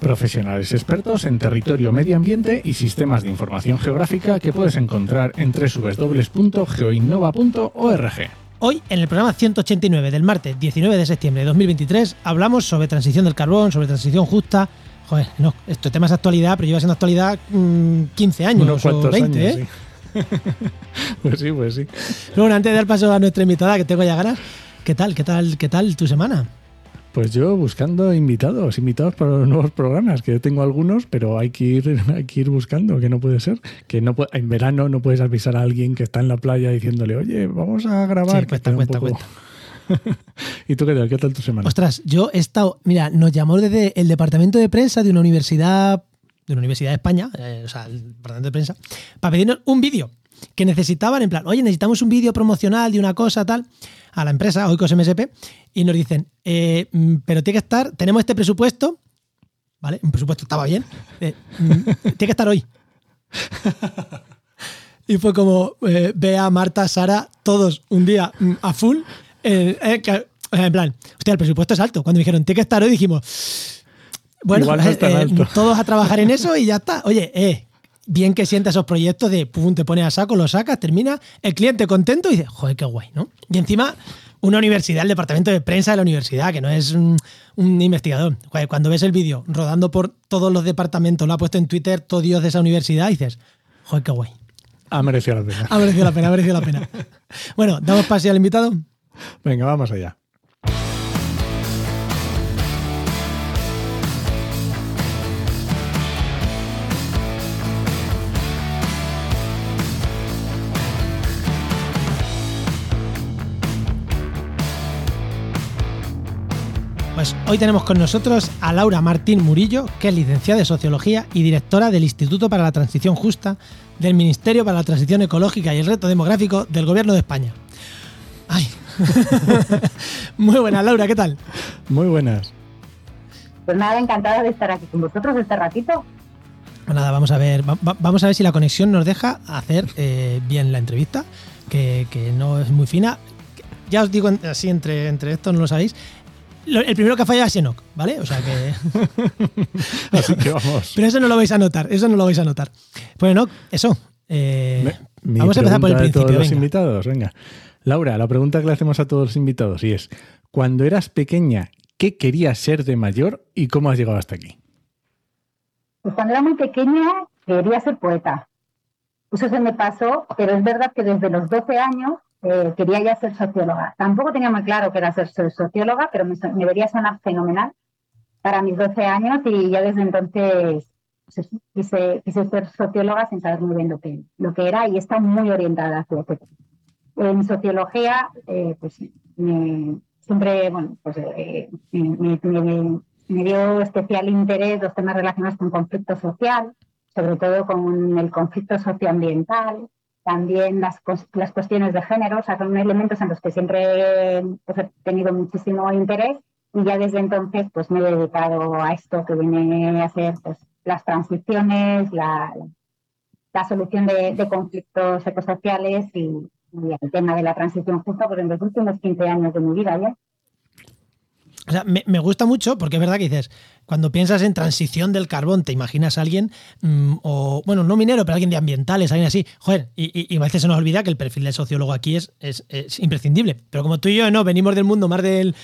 Profesionales expertos en territorio, medio ambiente y sistemas de información geográfica que puedes encontrar en www.geoinnova.org. Hoy, en el programa 189 del martes 19 de septiembre de 2023, hablamos sobre transición del carbón, sobre transición justa. Joder, no, esto tema es actualidad, pero lleva siendo actualidad mm, 15 años Unos o cuantos 20, años, ¿eh? sí. pues sí, pues sí. Bueno, antes de dar paso a nuestra invitada, que tengo ya ganas, ¿qué tal, qué tal, qué tal tu semana? Pues yo buscando invitados, invitados para los nuevos programas, que yo tengo algunos, pero hay que ir, hay que ir buscando, que no puede ser. Que no pu- en verano no puedes avisar a alguien que está en la playa diciéndole, oye, vamos a grabar. Sí, cuesta, cuesta, poco- ¿Y tú qué tal? ¿Qué tal tu semana? Ostras, yo he estado, mira, nos llamó desde el departamento de prensa de una universidad, de una universidad de España, eh, o sea, el departamento de prensa, para pedirnos un vídeo que necesitaban, en plan, oye, necesitamos un vídeo promocional de una cosa tal, a la empresa, Oikos MSP, y nos dicen, eh, mm, pero tiene que estar, tenemos este presupuesto, ¿vale? Un presupuesto estaba bien, eh, mm, tiene que estar hoy. Y fue como, eh, Bea, Marta, Sara, todos un día mm, a full. eh, en plan, hostia, el presupuesto es alto. Cuando me dijeron, tiene que estar hoy, dijimos, bueno, eh, todos a trabajar en eso y ya está. Oye, eh, bien que sienta esos proyectos de, pum, te pones a saco, lo sacas, termina, el cliente contento y dice, joder, qué guay, ¿no? Y encima, una universidad, el departamento de prensa de la universidad, que no es un, un investigador. Joder, Cuando ves el vídeo rodando por todos los departamentos, lo ha puesto en Twitter todo Dios de esa universidad, dices, joder, qué guay. Ha merecido la pena. Ha merecido la pena, ha merecido la pena. Bueno, damos pase al invitado. Venga, vamos allá. Hoy tenemos con nosotros a Laura Martín Murillo, que es licenciada de Sociología y directora del Instituto para la Transición Justa del Ministerio para la Transición Ecológica y el Reto Demográfico del Gobierno de España. Ay. Muy buena, Laura, ¿qué tal? Muy buenas. Pues nada, encantada de estar aquí con vosotros este ratito. Pues nada, vamos a ver, va- va- vamos a ver si la conexión nos deja hacer eh, bien la entrevista, que, que no es muy fina. Ya os digo así entre, entre esto, no lo sabéis. Lo- el primero que ha fallado es Enoch, ¿vale? O sea que. Así que vamos. Pero eso no lo vais a notar, eso no lo vais a notar. Pues no, eso. eh, Me- vamos a empezar por el principio. todos los venga. invitados, venga. Laura, la pregunta que le hacemos a todos los invitados y es, cuando eras pequeña, ¿qué querías ser de mayor y cómo has llegado hasta aquí? Pues cuando era muy pequeña quería ser poeta. Eso se me pasó, pero es verdad que desde los 12 años eh, quería ya ser socióloga. Tampoco tenía muy claro que era ser so- socióloga, pero me, me debería sonar fenomenal para mis 12 años y ya desde entonces pues quise, quise ser socióloga sin saber muy bien lo que, lo que era y está muy orientada hacia ese tema. En sociología, eh, pues me- siempre, bueno, pues eh, me- me dio especial interés los temas relacionados con conflicto social, sobre todo con el conflicto socioambiental, también las, las cuestiones de género, son elementos en los que siempre pues, he tenido muchísimo interés y ya desde entonces pues me he dedicado a esto que viene a ser pues, las transiciones, la, la solución de, de conflictos ecosociales y, y el tema de la transición justa pues, en los últimos 15 años de mi vida ya. O sea, me, gusta mucho porque es verdad que dices, cuando piensas en transición del carbón, te imaginas a alguien, mm, o bueno, no minero, pero alguien de ambientales, alguien así. Joder, y, y- a veces se nos olvida que el perfil del sociólogo aquí es, es, es imprescindible. Pero como tú y yo no venimos del mundo más del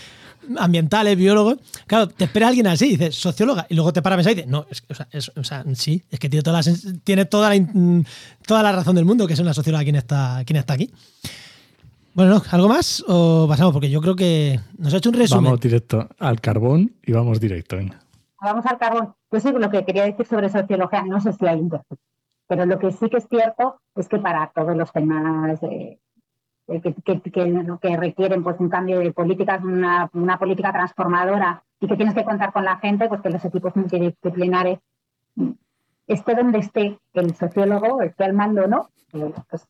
ambientales, biólogo, claro, te espera alguien así, dices, socióloga, y luego te para a pensar y dices, no, es, o sea, es- o sea, sí, es que tiene toda la, tiene toda la, toda la razón del mundo que es una socióloga quien está, quien está aquí. Bueno, ¿no? ¿algo más o pasamos? Porque yo creo que nos ha hecho un resumen. Vamos directo al carbón y vamos directo. venga. Vamos al carbón. Pues sí, lo que quería decir sobre sociología, no sé si hay interés, pero lo que sí que es cierto es que para todos los temas eh, que, que- que- que requieren pues un cambio de políticas, una, una política transformadora y que tienes que contar con la gente, pues que los equipos multidisciplinares, esté donde esté el sociólogo, esté al mando no,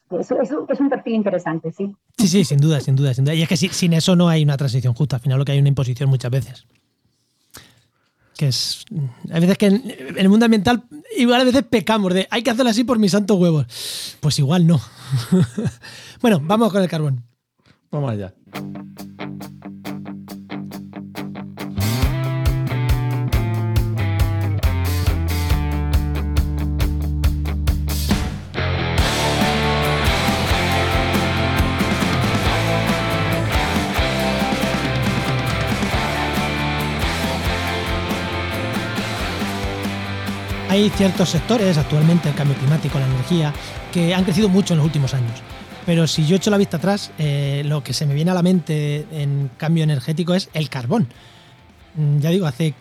pues, es, un perfil interesante, sí. Sí, sí, sin duda, sin duda, sin duda. Y es que sin eso no hay una transición justa. Al final lo que hay una imposición muchas veces. Que es. Hay veces que en, el mundo ambiental, igual a veces pecamos de hay que hacerlo así por mis santos huevos. Pues igual no. bueno, vamos con el carbón. Vamos allá. Hay ciertos sectores, actualmente el cambio climático, la energía, que han crecido mucho en los últimos años. Pero si yo echo la vista atrás, eh, lo que se me viene a la mente en cambio energético es el carbón. Mm, ya digo, hace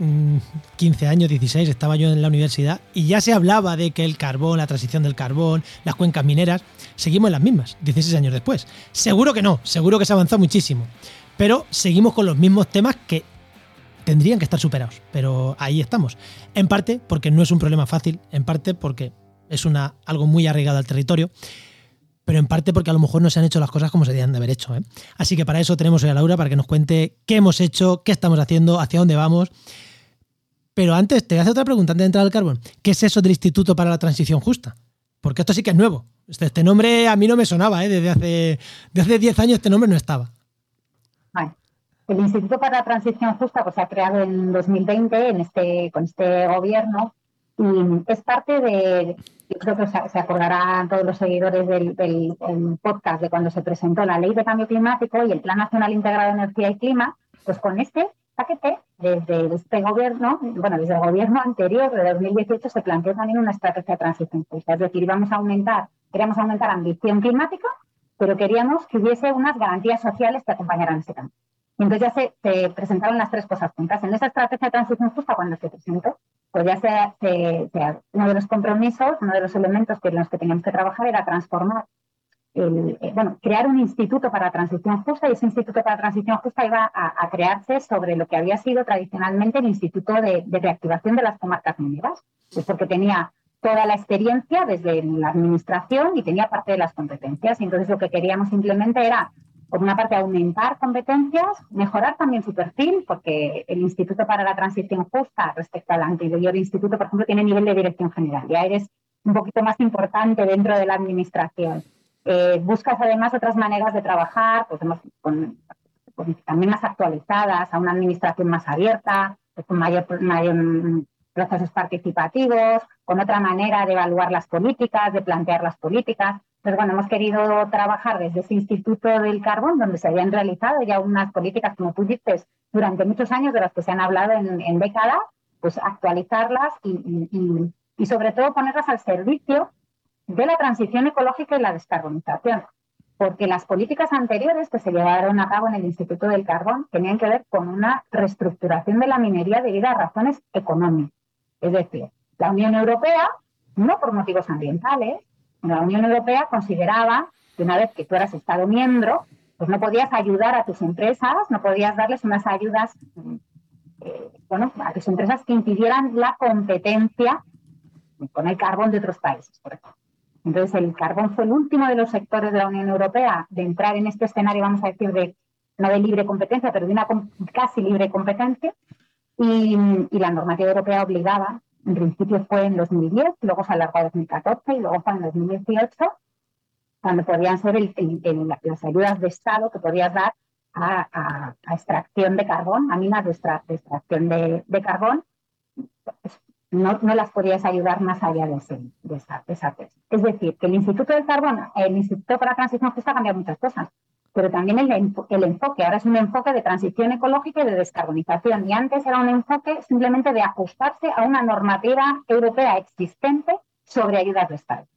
15 mm, años, 16, estaba yo en la universidad y ya se hablaba de que el carbón, la transición del carbón, las cuencas mineras, seguimos en las mismas, 16 años después. Seguro que no, seguro que se ha avanzado muchísimo. Pero seguimos con los mismos temas que tendrían que estar superados, pero ahí estamos. En parte porque no es un problema fácil, en parte porque es una, algo muy arraigado al territorio, pero en parte porque a lo mejor no se han hecho las cosas como se debían de haber hecho. ¿eh? Así que para eso tenemos hoy a Laura para que nos cuente qué hemos hecho, qué estamos haciendo, hacia dónde vamos. Pero antes te voy a hacer otra pregunta antes de entrar al carbón. ¿Qué es eso del Instituto para la Transición Justa? Porque esto sí que es nuevo. Este, este nombre a mí no me sonaba, ¿eh? desde hace, desde hace 10 años este nombre no estaba. El Instituto para la Transición Justa pues, se ha creado en 2020 en este, con este gobierno y es parte de, yo creo que se, acordarán todos los seguidores del, podcast de cuando se presentó la Ley de Cambio Climático y el Plan Nacional Integrado de Energía y Clima, pues con este paquete, desde este gobierno, bueno, desde el gobierno anterior, de 2018, se planteó también una estrategia de transición justa. Es decir, íbamos a aumentar, queríamos aumentar ambición climática, pero queríamos que hubiese unas garantías sociales que acompañaran ese cambio entonces ya se, presentaron las tres cosas juntas. En esa estrategia de transición justa, cuando se presentó, pues ya se, uno de los compromisos, uno de los elementos que en los que teníamos que trabajar era transformar, el, eh, bueno, crear un instituto para transición justa y ese instituto para transición justa iba a, crearse sobre lo que había sido tradicionalmente el Instituto de, Reactivación de las Comarcas Mineras, pues porque tenía toda la experiencia desde la administración y tenía parte de las competencias. Y entonces lo que queríamos simplemente era por una parte, aumentar competencias, mejorar también su perfil, porque el Instituto para la Transición Justa respecto al anterior instituto, por ejemplo, tiene nivel de dirección general. Ya eres un poquito más importante dentro de la administración. Eh, buscas además otras maneras de trabajar, pues con, también más actualizadas, a una administración más abierta, pues con mayor, mayor procesos participativos, con otra manera de evaluar las políticas, de plantear las políticas. Pues bueno, hemos querido trabajar desde ese Instituto del Carbón, donde se habían realizado ya unas políticas, como tú dices, durante muchos años, de las que se han hablado en, décadas, pues actualizarlas y, y, sobre todo ponerlas al servicio de la transición ecológica y la descarbonización. Porque las políticas anteriores que se llevaron a cabo en el Instituto del Carbón tenían que ver con una reestructuración de la minería debido a razones económicas. Es decir, la Unión Europea, no por motivos ambientales, la Unión Europea consideraba que una vez que tú eras Estado miembro, pues no podías ayudar a tus empresas, no podías darles unas ayudas, eh, bueno, a tus empresas que impidieran la competencia con el carbón de otros países, por. Entonces, el carbón fue el último de los sectores de la Unión Europea de entrar en este escenario, vamos a decir, de no de libre competencia, pero de una casi libre competencia. Y la normativa europea obligaba en principio fue en 2010, luego se alargó a 2014 y luego fue en 2018, cuando podían ser las ayudas de Estado que podías dar a, extracción de carbón, a minas de, extracción de, carbón, pues, no, las podías ayudar más allá de, esa, de esa tesis. Es decir, que el Instituto del Carbón, el Instituto para la Transición Justa ha cambiado muchas cosas pero también el, el, enfoque. Ahora es un enfoque de transición ecológica y de descarbonización. Y antes era un enfoque simplemente de ajustarse a una normativa europea existente sobre ayudas de Estado.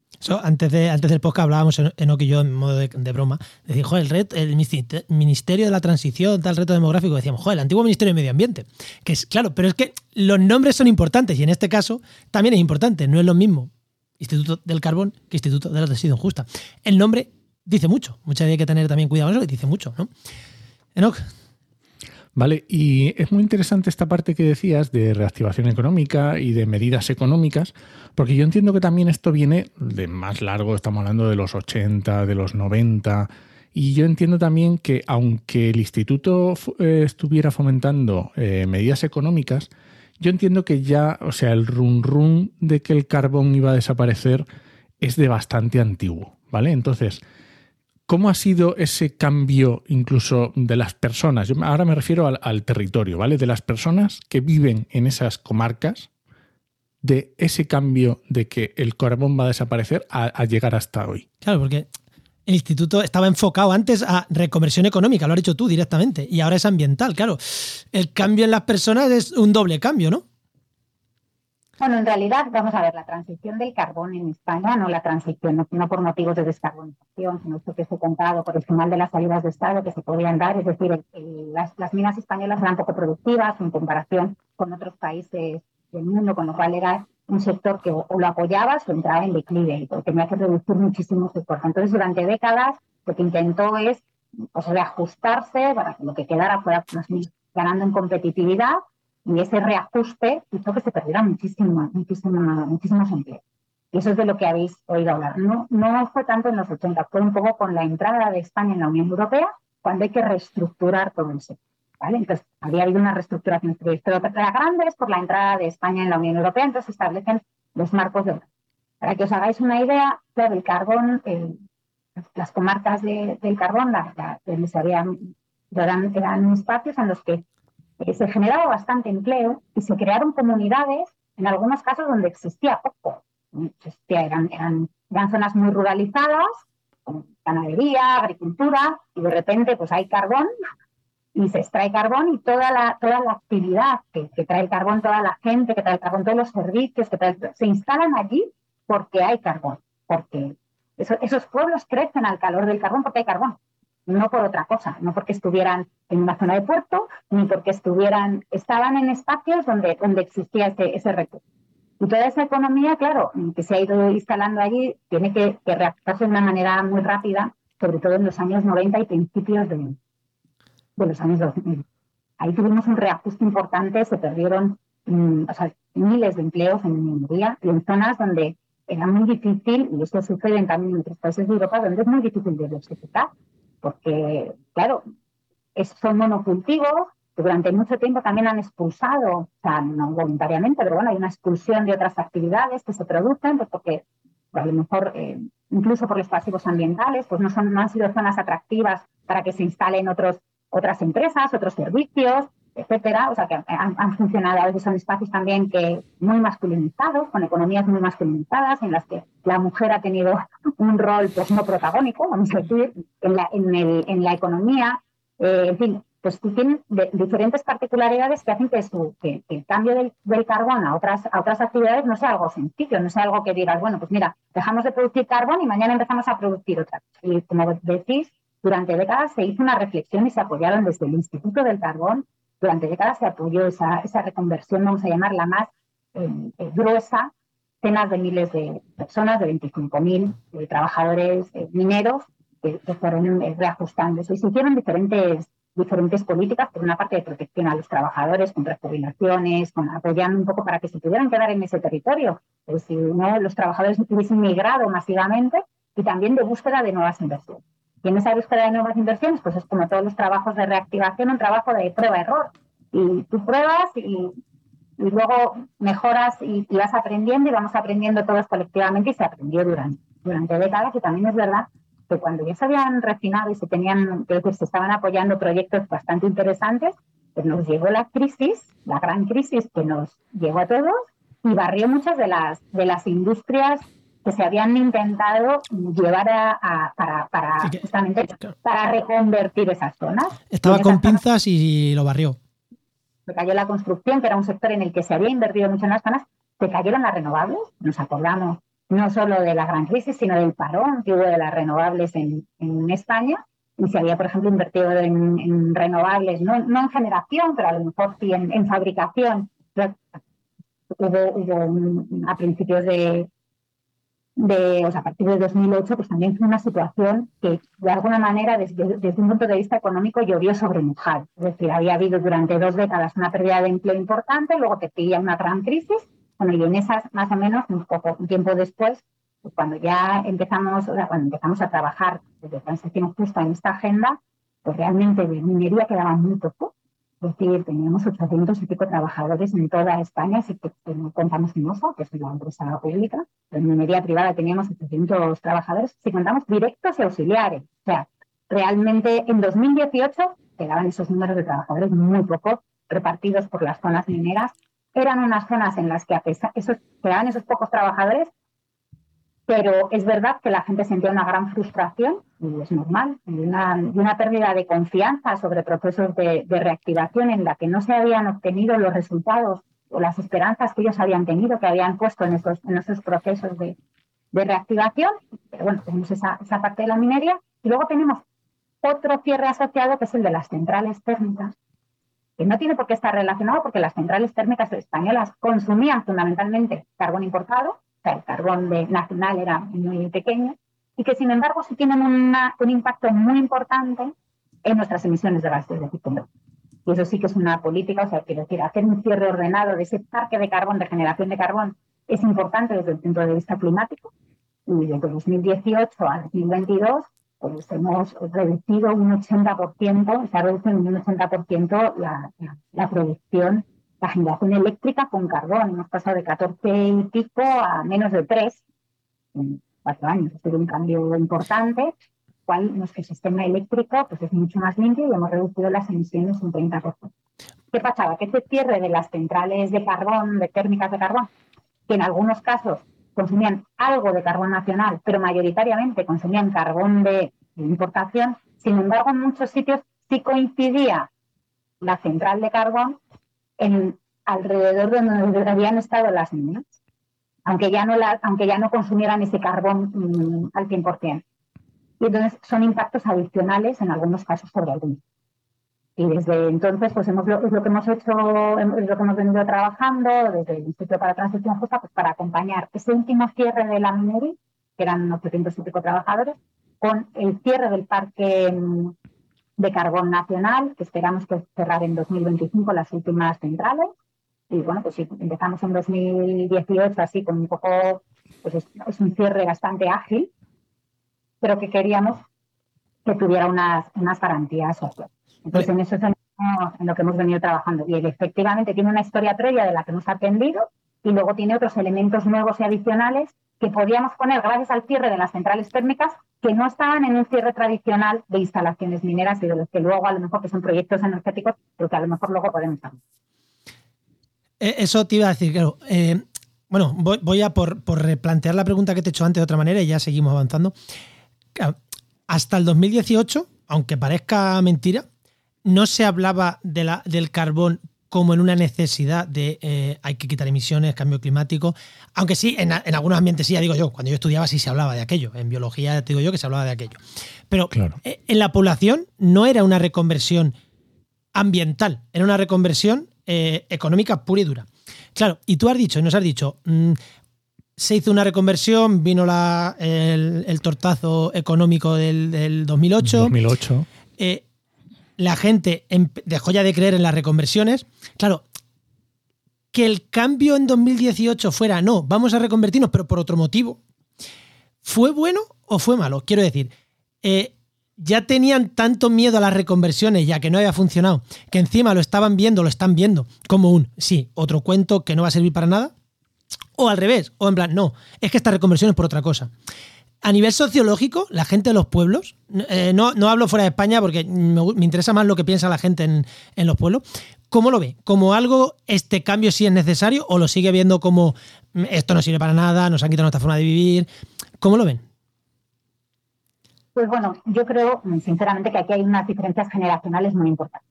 antes, de, antes del podcast hablábamos en y yo en modo de, broma. Decíamos, joder, el, el Ministerio de la Transición, tal reto demográfico, decíamos, joder, el antiguo Ministerio de Medio Ambiente. Que es claro, pero es que los nombres son importantes y en este caso también es importante. No es lo mismo Instituto del Carbón que Instituto de la Transición Justa. El nombre dice mucho. Muchas hay que tener también cuidado con eso, dice mucho, ¿no? Enoch. Vale, y es muy interesante esta parte que decías de reactivación económica y de medidas económicas, porque yo entiendo que también esto viene de más largo, estamos hablando de los 80, de los 90, y yo entiendo también que aunque el instituto eh, estuviera fomentando eh, medidas económicas, yo entiendo que ya, o sea, el run run de que el carbón iba a desaparecer es de bastante antiguo, ¿vale? Entonces, ¿Cómo ha sido ese cambio incluso de las personas? Yo ahora me refiero al, territorio, ¿vale? De las personas que viven en esas comarcas, de ese cambio de que el carbón va a desaparecer a, llegar hasta hoy. Claro, porque el instituto estaba enfocado antes a reconversión económica, lo has dicho tú directamente, y ahora es ambiental, claro. El cambio en las personas es un doble cambio, ¿no? Bueno, en realidad, vamos a ver, la transición del carbón en España, no la transición, no, por motivos de descarbonización, sino esto que se he contado por el final de las salidas de Estado que se podían dar, es decir, las, minas españolas eran poco productivas en comparación con otros países del mundo, con lo cual era un sector que o, lo apoyabas o entraba en declive y tenía que reducir muchísimo su esfuerzo. Entonces, durante décadas, lo que intentó es pues, reajustarse para que lo que quedara fuera más ganando en competitividad y ese reajuste hizo que se perdieran muchísimo, muchísimo, muchísimos empleos. Y eso es de lo que habéis oído hablar. No, no fue tanto en los 80, fue un poco con la entrada de España en la Unión Europea, cuando hay que reestructurar todo el sector. ¿vale? Entonces, había habido una reestructuración, pero la grande es por la entrada de España en la Unión Europea, entonces se establecen los marcos de Para que os hagáis una idea, claro, el carbón, las comarcas del carbón, la, se habían, eran, eran espacios en los que se generaba bastante empleo y se crearon comunidades, en algunos casos donde existía poco. eran, eran, zonas muy ruralizadas, con ganadería, agricultura, y de repente pues hay carbón y se extrae carbón y toda la, toda la actividad que, trae el carbón, toda la gente que trae el carbón, todos los servicios que se instalan allí porque hay carbón, porque esos pueblos crecen al calor del carbón porque hay carbón no por otra cosa, no porque estuvieran en una zona de puerto, ni porque estuvieran, estaban en espacios donde, donde existía ese, ese recurso. Y toda esa economía, claro, que se ha ido instalando allí, tiene que, que de una manera muy rápida, sobre todo en los años 90 y principios de, de los años 2000. Ahí tuvimos un reajuste importante, se perdieron mm, miles de empleos en minería y en zonas donde era muy difícil, y esto sucede también en otros países de Europa, donde es muy difícil diversificar porque, claro, son monocultivos que durante mucho tiempo también han expulsado, o sea, no voluntariamente, pero bueno, hay una expulsión de otras actividades que se producen, pues porque a lo mejor eh, incluso por los pasivos ambientales, pues no, son, no han sido zonas atractivas para que se instalen otros, otras empresas, otros servicios, etcétera. O sea, que han, funcionado, a veces son espacios también que muy masculinizados, con economías muy masculinizadas, en las que la mujer ha tenido un rol pues no protagónico, vamos a decir, en la, en en economía. Eh, en fin, pues tienen diferentes particularidades que hacen que, el cambio del, del, carbón a otras, a otras actividades no sea algo sencillo, no sea algo que digas, bueno, pues mira, dejamos de producir carbón y mañana empezamos a producir otra. Y como decís, durante décadas se hizo una reflexión y se apoyaron desde el Instituto del Carbón durante décadas se apoyó esa, esa reconversión, vamos a llamarla más eh, eh, gruesa, cenas de miles de personas, de 25.000 eh, trabajadores mineros que, fueron reajustándose. Y se hicieron diferentes, diferentes políticas, por una parte de protección a los trabajadores, con jubilaciones, con apoyando un poco para que se pudieran quedar en ese territorio, pues si no los trabajadores hubiesen migrado masivamente, y también de búsqueda de nuevas inversiones. Y en esa búsqueda de nuevas inversiones, pues es como todos los trabajos de reactivación, un trabajo de prueba-error. Y tú pruebas y, luego mejoras y, vas aprendiendo y vamos aprendiendo todos colectivamente y se aprendió durante, durante décadas. Y también es verdad que cuando ya se habían refinado y se tenían, que se estaban apoyando proyectos bastante interesantes, pues nos llegó la crisis, la gran crisis que nos llegó a todos y barrió muchas de las, de las industrias que se habían intentado llevar a, para, para justamente para reconvertir esas zonas. Estaba con pinzas y lo barrió. Se cayó la construcción, que era un sector en el que se había invertido mucho en las zonas, se cayeron las renovables, nos acordamos no solo de la gran crisis, sino del parón que hubo de las renovables en, en España, y se había, por ejemplo, invertido en, renovables, no, no, en generación, pero a lo mejor sí en, en fabricación. Hubo, hubo a principios de, de, o sea, a partir de 2008, pues también fue una situación que de alguna manera desde, un punto de vista económico llovió sobre mojado. Es decir, había habido durante dos décadas una pérdida de empleo importante, luego te pilla una gran crisis, bueno, y en esas más o menos un poco un tiempo después, cuando ya empezamos, o empezamos a trabajar desde transición justa en esta agenda, pues realmente de minería quedaba muy poco es decir, teníamos 800 y pico trabajadores en toda España, si contamos en OSA, que es una empresa pública. En minería privada teníamos 800 trabajadores, si contamos directos y auxiliares. O sea, realmente en 2018 quedaban esos números de trabajadores muy pocos repartidos por las zonas mineras. Eran unas zonas en las que a pesar, esos, quedaban esos pocos trabajadores, pero es verdad que la gente sentía una gran frustración, y es normal, y una, una pérdida de confianza sobre procesos de, reactivación en la que no se habían obtenido los resultados o las esperanzas que ellos habían tenido, que habían puesto en esos, en esos procesos de, reactivación. Pero bueno, tenemos esa, esa parte de la minería. Y luego tenemos otro cierre asociado, que es el de las centrales térmicas, que no tiene por qué estar relacionado porque las centrales térmicas españolas consumían fundamentalmente carbón importado el carbón de, nacional era muy pequeño, y que sin embargo sí tienen un impacto muy importante en nuestras emisiones de gases de efecto Y eso sí que es una política, o sea, quiero decir, hacer un cierre ordenado de ese parque de carbón, de generación de carbón, es importante desde el punto de vista climático. Y desde 2018 a 2022, pues hemos reducido un 80%, se ha reducido un 80% la, la, la producción la generación eléctrica con carbón. Hemos pasado de 14 y pico a menos de 3 en cuatro años. Ha sido un cambio importante, cual nuestro sistema eléctrico pues, es mucho más limpio y hemos reducido las emisiones un 30%. ¿Qué pasaba? Que este cierre de las centrales de carbón, de térmicas de carbón, que en algunos casos consumían algo de carbón nacional, pero mayoritariamente consumían carbón de importación, sin embargo, en muchos sitios sí coincidía la central de carbón en alrededor de donde habían estado las minas, aunque ya no, la, aunque ya no consumieran ese carbón mm, al 100%. Y entonces son impactos adicionales en algunos casos sobre algunos. Y desde entonces, pues hemos, es lo que hemos hecho, es lo que hemos venido trabajando desde el Instituto para Transición Justa, pues para acompañar ese último cierre de la minería, que eran 800 y pico trabajadores, con el cierre del parque mm, de carbón nacional, que esperamos que cerrar en 2025 las últimas centrales. Y bueno, pues si empezamos en 2018 así con un poco, pues es, un cierre bastante ágil, pero que queríamos que tuviera unas, unas garantías sociales. Entonces, en eso es en, lo que hemos venido trabajando. Y efectivamente tiene una historia previa de la que hemos atendido y luego tiene otros elementos nuevos y adicionales que podíamos poner gracias al cierre de las centrales térmicas que no estaban en un cierre tradicional de instalaciones mineras y de los que luego a lo mejor que son proyectos energéticos, pero que a lo mejor luego podemos hablar. Eh, eso te iba a decir, claro. Eh, bueno, voy, a por, replantear la pregunta que te he hecho antes de otra manera y ya seguimos avanzando. hasta el 2018, aunque parezca mentira, no se hablaba de la, del carbón como en una necesidad de eh, hay que quitar emisiones, cambio climático. Aunque sí, en, algunos ambientes sí, ya digo yo, cuando yo estudiaba sí se hablaba de aquello. En biología te digo yo que se hablaba de aquello. Pero eh, en la población no era una reconversión ambiental, era una reconversión eh, económica pura y dura. Claro, y tú has dicho, y nos has dicho, mm, se hizo una reconversión, vino la, el, tortazo económico del, del 2008. 2008 la gente dejó ya de creer en las reconversiones. Claro, que el cambio en 2018 fuera, no, vamos a reconvertirnos, pero por otro motivo, ¿fue bueno o fue malo? Quiero decir, eh, ya tenían tanto miedo a las reconversiones, ya que no había funcionado, que encima lo estaban viendo, lo están viendo como un, sí, otro cuento que no va a servir para nada. O al revés, o en plan, no, es que esta reconversión es por otra cosa a nivel sociológico, la gente de los pueblos, eh, no, no, hablo fuera de España porque me, interesa más lo que piensa la gente en, los pueblos, ¿cómo lo ve? ¿Como algo, este cambio sí es necesario o lo sigue viendo como mm, esto no sirve para nada, nos han quitado nuestra forma de vivir? ¿Cómo lo ven? Pues bueno, yo creo sinceramente que aquí hay unas diferencias generacionales muy importantes.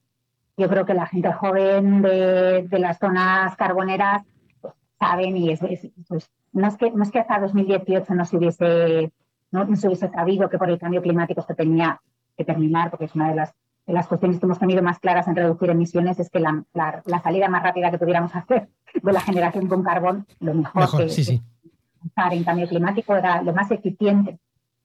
Yo creo que la gente joven de, las zonas carboneras pues, saben y es, pues, no, es que, no es que hasta 2018 no se hubiese no, se hubiese sabido que por el cambio climático se tenía que terminar, porque es una de las, de las cuestiones que hemos tenido más claras en reducir emisiones, es que la, la, salida más rápida que pudiéramos hacer de la generación con carbón, lo mejor, que, avanzar en cambio climático era lo más eficiente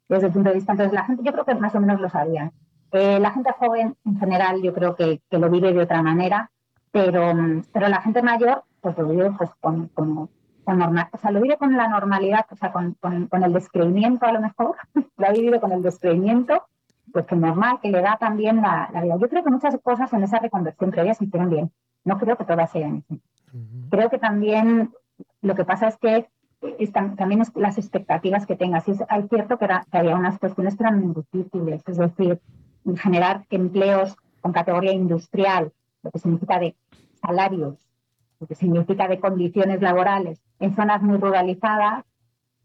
desde el punto de vista. Entonces, la gente, yo creo que más o menos lo sabían. Eh, la gente joven, en general, yo creo que, que, lo vive de otra manera, pero, pero la gente mayor, pues lo vive pues, con, con, normal, o sea, lo vive con la normalidad, o sea, con, con, el descreimiento a lo mejor, lo ha vivido con el descreimiento, pues que normal, que le da también la, la, vida. Yo creo que muchas cosas en esa reconversión previa se hicieron bien. No creo que todas sean así. Creo que también lo que pasa es que también es las expectativas que tengas. Y es, hay cierto que, que, había unas cuestiones que eran muy difíciles, es decir, generar empleos con categoría industrial, lo que significa de salarios, lo que significa de condiciones laborales en zonas muy ruralizadas,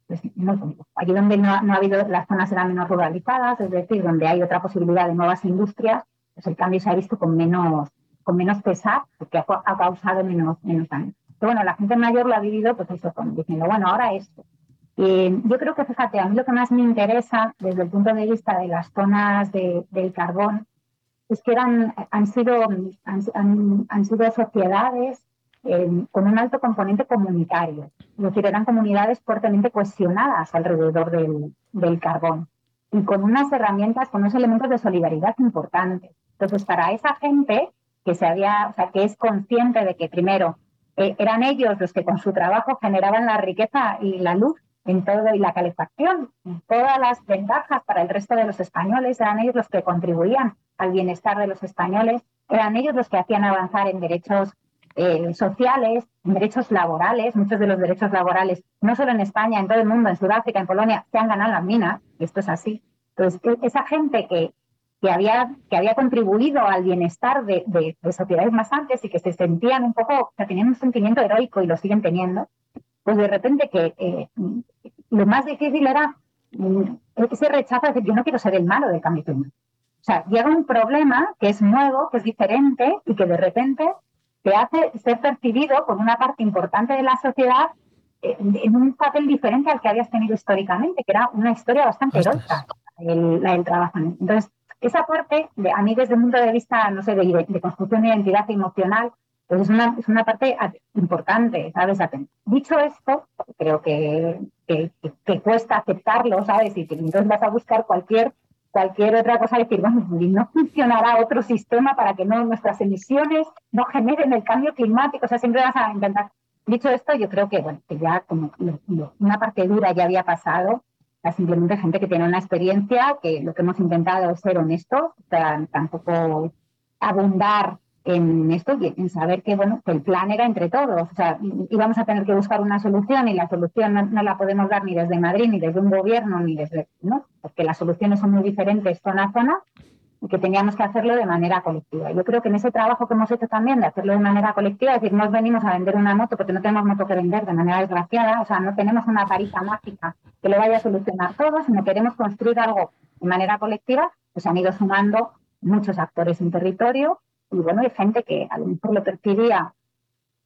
pues no, allí donde no, ha habido, las zonas eran menos ruralizadas, es decir, donde hay otra posibilidad de nuevas industrias, pues el cambio se ha visto con menos, con menos pesar, porque ha, causado menos, menos daño. Pero bueno, la gente mayor lo ha vivido, pues eso, diciendo, bueno, ahora esto. Y yo creo que, fíjate, a mí lo que más me interesa desde el punto de vista de las zonas de, del carbón es que eran, han, sido, han, han sido sociedades eh, con un alto componente comunitario. Es decir, eran comunidades fuertemente cohesionadas alrededor del, del carbón y con unas herramientas, con unos elementos de solidaridad importantes. Entonces, para esa gente que se había, o sea, que es consciente de que primero eh, eran ellos los que con su trabajo generaban la riqueza y la luz en todo y la calefacción, todas las ventajas para el resto de los españoles, eran ellos los que contribuían al bienestar de los españoles, eran ellos los que hacían avanzar en derechos eh, sociales, derechos laborales, muchos de los derechos laborales, no solo en España, en todo el mundo, en Sudáfrica, en Polonia, se han ganado las minas, esto es así. Entonces, e, esa gente que, que, había, que había contribuido al bienestar de, de, sociedades más antes y que se sentían un poco, o tenían un sentimiento heroico y lo siguen teniendo, pues de repente que eh, lo más difícil era mm, ese rechazo de decir, yo no quiero ser el malo del cambio climático. O sea, llega un problema que es nuevo, que es diferente y que de repente te hace ser percibido por una parte importante de la sociedad eh, en un papel diferente al que habías tenido históricamente, que era una historia bastante heroica, la del trabajo. Entonces, esa parte, de, a mí desde el punto de vista, no sé, de, de construcción de identidad emocional, pues es una, es una parte importante, ¿sabes? Dicho esto, creo que, que, cuesta aceptarlo, ¿sabes? Y que entonces vas a buscar cualquier, cualquier otra cosa, decir, bueno, no funcionará otro sistema para que no nuestras emisiones no generen el cambio climático, o sea, siempre vas a intentar. Dicho esto, yo creo que, bueno, que ya como una parte dura ya había pasado, simplemente gente que tiene una experiencia, que lo que hemos intentado es ser honestos, o sea, tampoco abundar en esto en saber que bueno que el plan era entre todos. O sea íbamos a tener que buscar una solución y la solución no, la podemos dar ni desde Madrid ni desde un gobierno ni desde no porque las soluciones son muy diferentes zona a zona y que teníamos que hacerlo de manera colectiva. Yo creo que en ese trabajo que hemos hecho también de hacerlo de manera colectiva es decir no venimos a vender una moto porque no tenemos moto que vender de manera desgraciada o sea no tenemos una tarifa mágica que lo vaya a solucionar todo sino queremos construir algo de manera colectiva pues han ido sumando muchos actores en territorio y bueno, hay gente que a lo mejor lo percibía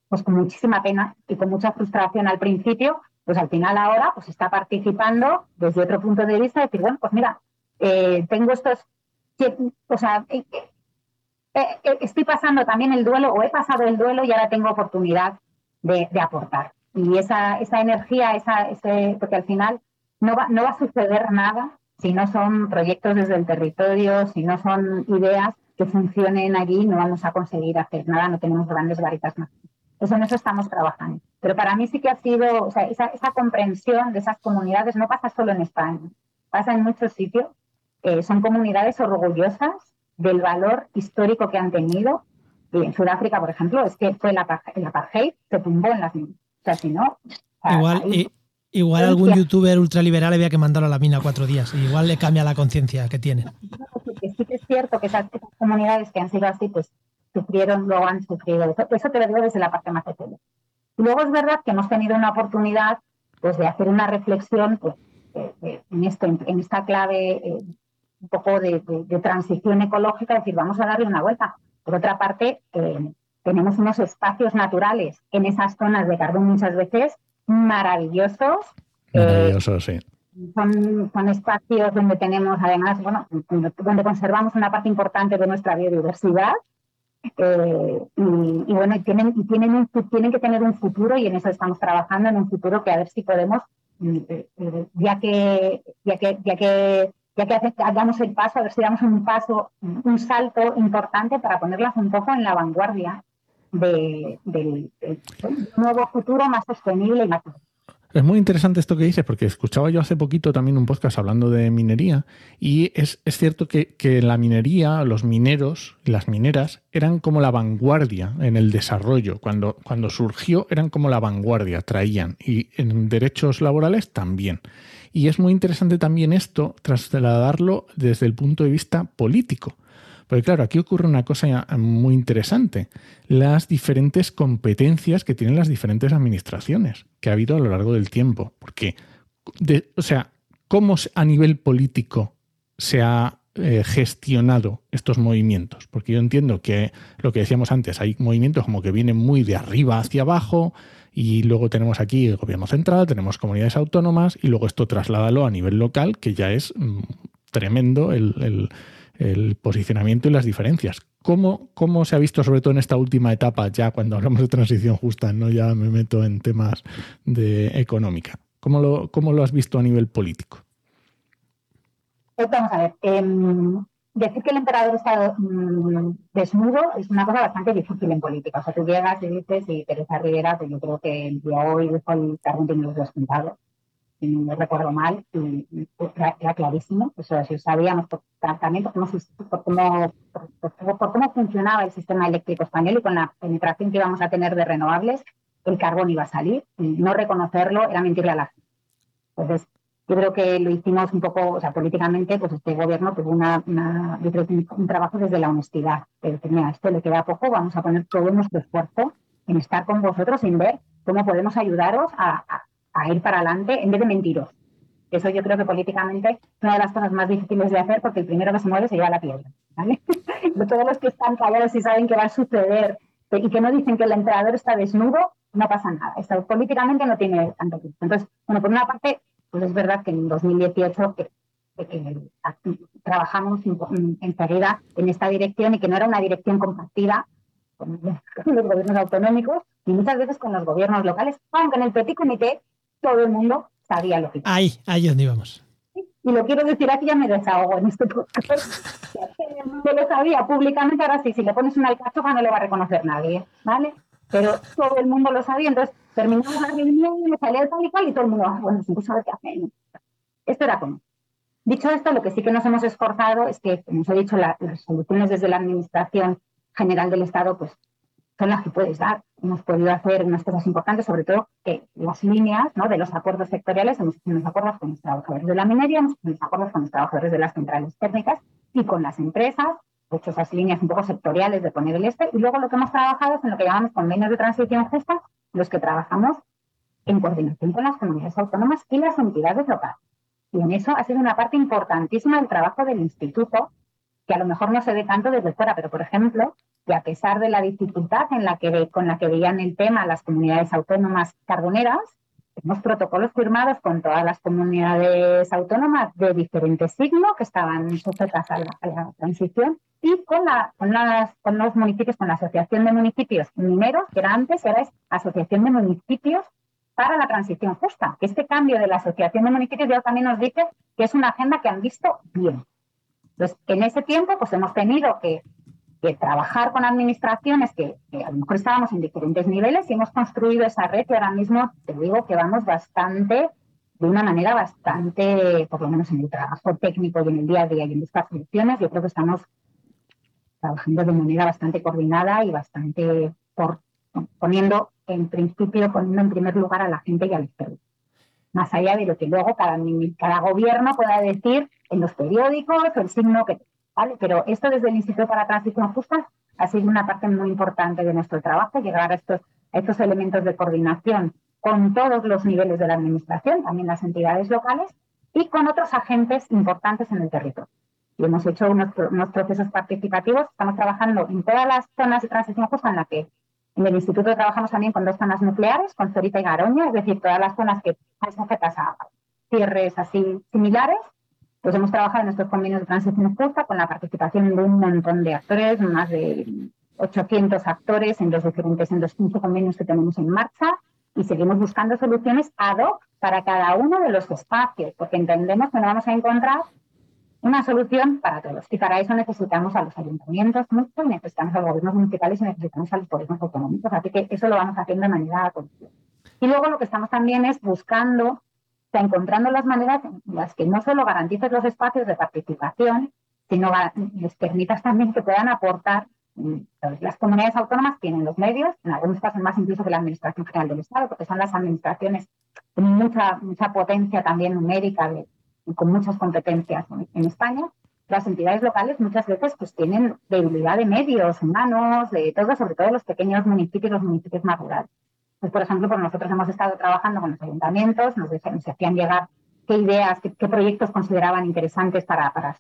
pues con muchísima pena y con mucha frustración al principio, pues al final ahora pues está participando desde otro punto de vista, decir, bueno, pues mira, eh, tengo estos, o sea, eh, eh, estoy pasando también el duelo o he pasado el duelo y ahora tengo oportunidad de, aportar. Y esa, esa energía, esa, ese, porque al final no va, no va a suceder nada si no son proyectos desde el territorio, si no son ideas que funcionen allí, no vamos a conseguir hacer nada, no tenemos grandes varitas más. Eso en eso estamos trabajando. Pero para mí sí que ha sido, o sea, esa, comprensión de esas comunidades no pasa solo en España, pasa en muchos sitios. Eh, son comunidades orgullosas del valor histórico que han tenido. Y en Sudáfrica, por ejemplo, es que fue el apartheid, se tumbó en las O sea, si no. Igual, Igual algún youtuber ultraliberal había que mandarlo a la mina cuatro días. igual le cambia la conciencia que tiene. Cierto que esas, comunidades que han sido así, pues sufrieron, luego han sufrido. Eso, te lo digo desde la parte más de Y luego es verdad que hemos tenido una oportunidad pues, de hacer una reflexión pues, en, esto, en, esta clave eh, un poco de, transición ecológica, es decir, vamos a darle una vuelta. Por otra parte, eh, tenemos unos espacios naturales en esas zonas de carbón muchas veces maravillosos. Maravillosos, sí. Son, son, espacios donde tenemos, además, bueno, donde conservamos una parte importante de nuestra biodiversidad. Eh, y, bueno, tienen, tienen, tienen que tener un futuro y en eso estamos trabajando, en un futuro que a ver si podemos ya que, ya que, ya que ya que damos el paso, a ver si damos un paso, un salto importante para ponerlas un poco en la vanguardia del de, nuevo futuro más sostenible y más es muy interesante esto que dices, porque escuchaba yo hace poquito también un podcast hablando de minería, y es, cierto que, que, la minería, los mineros las mineras eran como la vanguardia en el desarrollo. Cuando, cuando surgió eran como la vanguardia, traían, y en derechos laborales también. Y es muy interesante también esto, trasladarlo desde el punto de vista político. Porque claro, aquí ocurre una cosa muy interesante, las diferentes competencias que tienen las diferentes administraciones que ha habido a lo largo del tiempo. Porque, o sea, ¿cómo a nivel político se ha eh, gestionado estos movimientos? Porque yo entiendo que lo que decíamos antes, hay movimientos como que vienen muy de arriba hacia abajo, y luego tenemos aquí el gobierno central, tenemos comunidades autónomas y luego esto trasládalo a nivel local, que ya es mm, tremendo el posicionamiento y las diferencias. ¿Cómo, ¿Cómo, se ha visto, sobre todo en esta última etapa, ya cuando hablamos de transición justa, no ya me meto en temas de económica? ¿Cómo lo, cómo lo has visto a nivel político? Pues vamos a ver. Em, decir que el emperador está mm, desnudo es una cosa bastante difícil en política. O sea, tú llegas y dices, y Teresa Rivera, que yo creo que el día hoy dejó el cargo de los resultados si no recuerdo mal, y, era, clarísimo. Eso si sabíamos también por cómo, por, cómo, funcionaba el sistema eléctrico español y con la penetración que íbamos a tener de renovables, el carbón iba a salir. Y no reconocerlo era mentirle a la gente. Entonces, yo creo que lo hicimos un poco, o sea, políticamente, pues este gobierno tuvo una, yo creo que un, trabajo desde la honestidad. Decir, mira, esto le queda poco, vamos a poner todo nuestro esfuerzo en estar con vosotros, en ver cómo podemos ayudaros a ir para adelante en vez de mentiros. Eso yo creo que políticamente es una de las cosas más difíciles de hacer porque el primero que se mueve se lleva la piedra. ¿vale? Todos los que están callados y saben que va a suceder y que no dicen que el entrenador está desnudo, no pasa nada. Esto políticamente no tiene tanto tiempo. Entonces, bueno, por una parte, pues es verdad que en 2018 eh, eh, trabajamos enseguida en esta dirección y que no era una dirección compartida con los gobiernos autonómicos y muchas veces con los gobiernos locales, aunque en el petit comité todo el mundo sabía lo que Ahí, ahí es donde íbamos. Y lo quiero decir aquí, ya me desahogo en este podcast. el mundo lo sabía públicamente, ahora sí, si le pones una alcachofa no le va a reconocer nadie, ¿vale? Pero todo el mundo lo sabía, entonces terminamos la reunión, me salía tal y cual y todo el mundo, ah, bueno, sin saber qué hacer. Esto era como. Dicho esto, lo que sí que nos hemos esforzado es que, como os he dicho, las soluciones desde la Administración General del Estado, pues son las que puedes dar. Hemos podido hacer unas cosas importantes, sobre todo que las líneas ¿no? de los acuerdos sectoriales, hemos hecho unos acuerdos con los trabajadores de la minería, hemos hecho unos acuerdos con los trabajadores de las centrales técnicas y con las empresas, hecho esas líneas un poco sectoriales de poner el este, y luego lo que hemos trabajado es en lo que llamamos convenios de transición justa, los que trabajamos en coordinación con las comunidades autónomas y las entidades locales. Y en eso ha sido una parte importantísima del trabajo del instituto, que a lo mejor no se ve tanto desde fuera, pero por ejemplo, que a pesar de la dificultad en la que, con la que veían el tema las comunidades autónomas carboneras, tenemos protocolos firmados con todas las comunidades autónomas de diferentes signos que estaban sujetas a la, transición y con, la, con, las, con los municipios, con la Asociación de Municipios Mineros, que era antes, era Asociación de Municipios para la Transición Justa. Este cambio de la Asociación de Municipios ya también nos dice que es una agenda que han visto bien. Entonces, en ese tiempo, pues hemos tenido que que trabajar con administraciones que, a lo mejor estábamos en diferentes niveles y hemos construido esa red y ahora mismo te digo que vamos bastante, de una manera bastante, por lo menos en el trabajo técnico y en el día a día y en estas funciones, yo creo que estamos trabajando de manera bastante coordinada y bastante poniendo en principio, poniendo en primer lugar a la gente y al experto. Más allá de lo que luego cada, cada gobierno pueda decir en los periódicos o el signo que pero esto desde el Instituto para Transición Justa ha sido una parte muy importante de nuestro trabajo, llegar a estos, estos elementos de coordinación con todos los niveles de la Administración, también las entidades locales, y con otros agentes importantes en el territorio. Y hemos hecho unos, procesos participativos, estamos trabajando en todas las zonas de transición justa en la que en el instituto trabajamos también con dos zonas nucleares, con Zorita y Garoña, es decir, todas las zonas que están sujetas a cierres así similares, pues hemos trabajado en estos convenios de transición justa con la participación de un montón de actores, más de 800 actores en los diferentes, en los 15 convenios que tenemos en marcha, y seguimos buscando soluciones ad hoc para cada uno de los espacios, porque entendemos que no vamos a encontrar una solución para todos. Y para eso necesitamos a los ayuntamientos mucho, necesitamos a los gobiernos municipales y necesitamos a los gobiernos autonómicos. Así que eso lo vamos haciendo de manera continua. Y luego lo que estamos también es buscando, sea, encontrando las maneras en las que no solo garantices los espacios de participación, sino les permitas también que puedan aportar. Mm, las comunidades autónomas tienen los medios, en algunos casos más incluso que la Administración General del Estado, porque son las administraciones con mucha, mucha potencia también numérica de, con muchas competencias en España, las entidades locales muchas veces pues tienen debilidad de medios humanos, de todo, sobre todo los pequeños municipios, los municipios más rurales. Pues, por ejemplo, pues nosotros hemos estado trabajando con los ayuntamientos, nos, hacían llegar qué ideas, qué, proyectos consideraban interesantes para, para,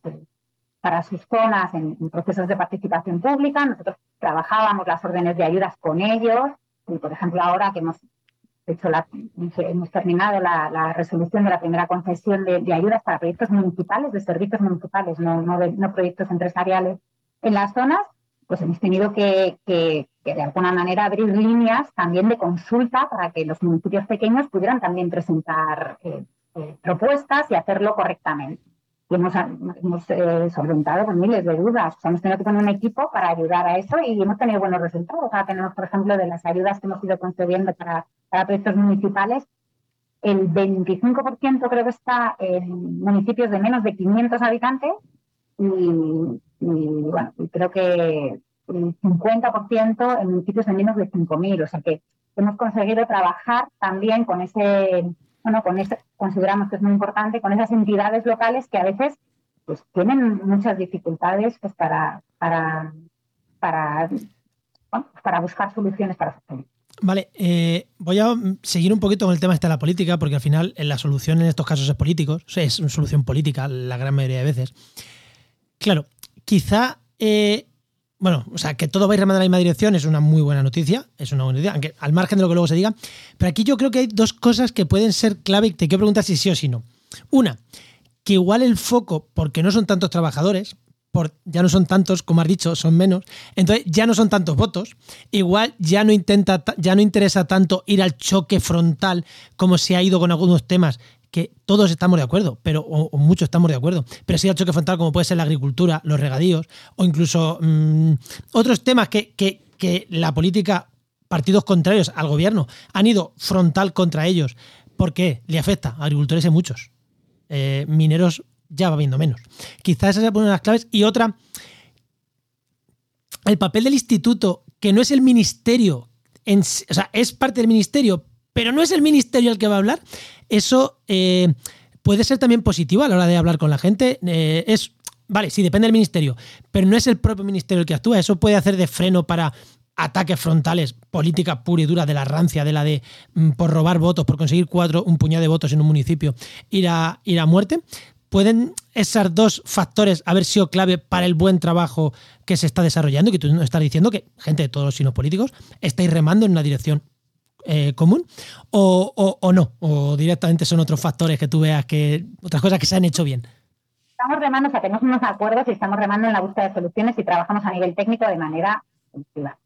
para sus zonas en, procesos de participación pública. Nosotros trabajábamos las órdenes de ayudas con ellos. Y, por ejemplo, ahora que hemos de hecho, hemos terminado la, resolución de la primera concesión de, ayudas para proyectos municipales, de servicios municipales, no, no, proyectos empresariales en las zonas, pues hemos tenido que, de alguna manera abrir líneas también de consulta para que los municipios pequeños pudieran también presentar eh, eh, propuestas y hacerlo correctamente y hemos, hemos eh, solventado con miles de dudas. hemos tenido que poner un equipo para ayudar a eso y hemos tenido buenos resultados. Ahora tenemos, por ejemplo, de las ayudas que hemos ido concediendo para, para proyectos municipales, el 25% creo que está en municipios de menos de 500 habitantes y, bueno, creo que el 50% en municipios de menos de 5.000. O sea que hemos conseguido trabajar también con ese bueno, con consideramos que es muy importante, con esas entidades locales que a veces pues, tienen muchas dificultades pues, para, para, para, para buscar soluciones para su problemas. Vale, eh, voy a seguir un poquito con el tema de la política, porque al final la solución en estos casos es político, es una solución política la gran mayoría de veces. Claro, quizá eh, bueno, o sea, que todo va a ir remando en la misma dirección es una muy buena noticia, es una buena noticia, aunque al margen de lo que luego se diga. Pero aquí yo creo que hay dos cosas que pueden ser clave y te quiero preguntar si sí o si no. Una, que igual el foco, porque no son tantos trabajadores, por, ya no son tantos, como has dicho, son menos, entonces ya no son tantos votos, igual ya no intenta, ya no interesa tanto ir al choque frontal como se ha ido con algunos temas que todos estamos de acuerdo, pero o, muchos estamos de acuerdo, pero sí al choque frontal como puede ser la agricultura, los regadíos o incluso mm, otros temas que, que, la política, partidos contrarios al gobierno, han ido frontal contra ellos. ¿Por qué? Le afecta. A agricultores hay muchos. Eh, mineros ya va viendo menos. Quizás esa es una de las claves. Y otra, el papel del instituto, que no es el ministerio, o sea, es parte del ministerio, pero no es el ministerio el que va a hablar, eso eh, puede ser también positivo a la hora de hablar con la gente. Eh, es, vale, sí, depende del ministerio, pero no es el propio ministerio el que actúa. Eso puede hacer de freno para ataques frontales, política pura y dura de la rancia, de la de mm, por robar votos, por conseguir cuatro, un puñado de votos en un municipio, ir a, muerte. ¿Pueden esos dos factores haber sido clave para el buen trabajo que se está desarrollando? Que tú no estás diciendo que gente de todos los signos políticos estáis remando en una dirección eh, común o, no, o directamente son otros factores que tú veas que otras cosas que se han hecho bien. Estamos remando, o sea, tenemos unos acuerdos y estamos remando en la búsqueda de soluciones y trabajamos a nivel técnico de manera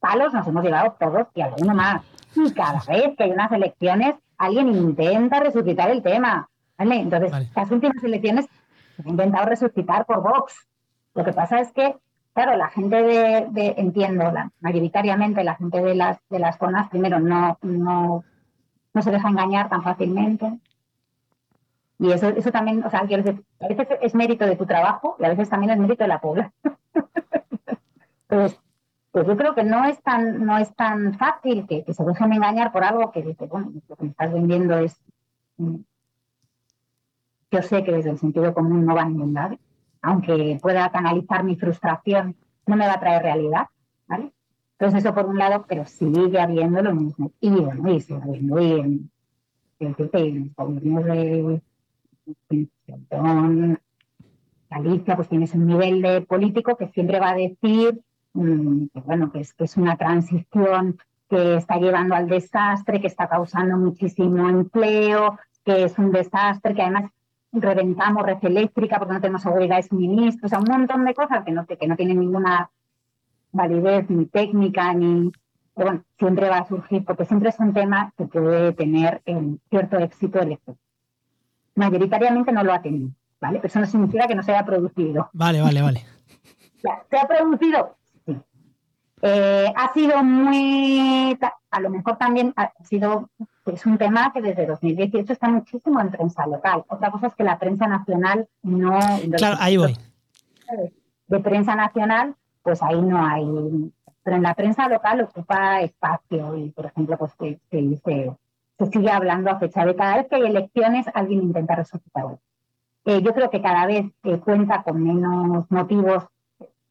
palos nos hemos llevado todos y alguno más. Y cada vez que hay unas elecciones, alguien intenta resucitar el tema. ¿vale? Entonces, las últimas elecciones se han intentado resucitar por Vox. Lo que pasa es que Claro, la gente de, entiendo, mayoritariamente la gente de las, de las zonas, primero, no, no, no se deja engañar tan fácilmente. Y eso, eso también, o sea, a veces es mérito de tu trabajo y a veces también es mérito de la población. pues, pues yo creo que no es tan, no es tan fácil que, se dejen engañar por algo que dice, bueno, lo que me estás vendiendo es. Mm, yo sé que desde el sentido común no va a ningún lado aunque pueda canalizar mi frustración, no me va a traer realidad. Entonces eso por un lado, pero sigue habiendo lo mismo. Y bueno, y sigue habiendo en, Galicia, pues tienes un nivel de político que siempre va a decir mm, que, bueno, que es, que es una transición que está llevando al desastre, que está causando muchísimo empleo, que es un desastre, que además reventamos red eléctrica porque no tenemos seguridad de suministro, o sea, un montón de cosas que no, que no tienen ninguna validez ni técnica ni, pero bueno, siempre va a surgir, porque siempre es un tema que puede tener eh, cierto éxito electoral. Mayoritariamente no lo ha tenido, ¿vale? Pero eso no significa que no se haya producido. Vale, vale, vale. ¿Se ha producido? Eh, ha sido muy, a lo mejor también ha sido, es un tema que desde 2018 está muchísimo en prensa local. Otra cosa es que la prensa nacional no... Claro, ahí voy. De prensa nacional, pues ahí no hay pero en la prensa local ocupa espacio y, por ejemplo, pues se, se, sigue hablando a fecha de cada vez que hay elecciones, alguien intenta resucitar. Eh, yo creo que cada vez eh, cuenta con menos motivos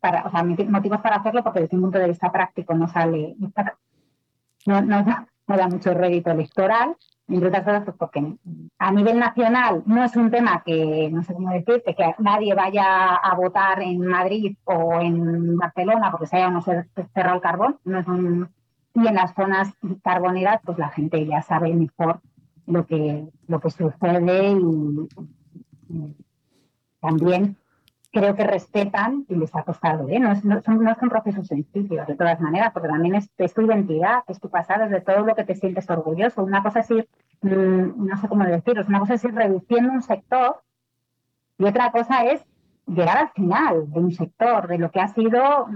para, o sea, motivos para hacerlo porque desde un punto de vista práctico no sale, no, no, da mucho rédito electoral, entre otras cosas, pues porque a nivel nacional no es un tema que, no sé cómo decirte, que nadie vaya a votar en Madrid o en Barcelona porque se haya no cerrado el carbón. No es y en las zonas carboneras, pues la gente ya sabe mejor lo que, lo que sucede y también creo que respetan y les ha costado. ¿eh? No, es, no, son, no de todas maneras, porque también es, tu identidad, es tu pasado, es de todo lo que te sientes orgulloso. Una cosa es ir, mm, no sé cómo deciros, una cosa es ir reduciendo un sector y otra cosa es llegar al final de un sector, de lo que ha sido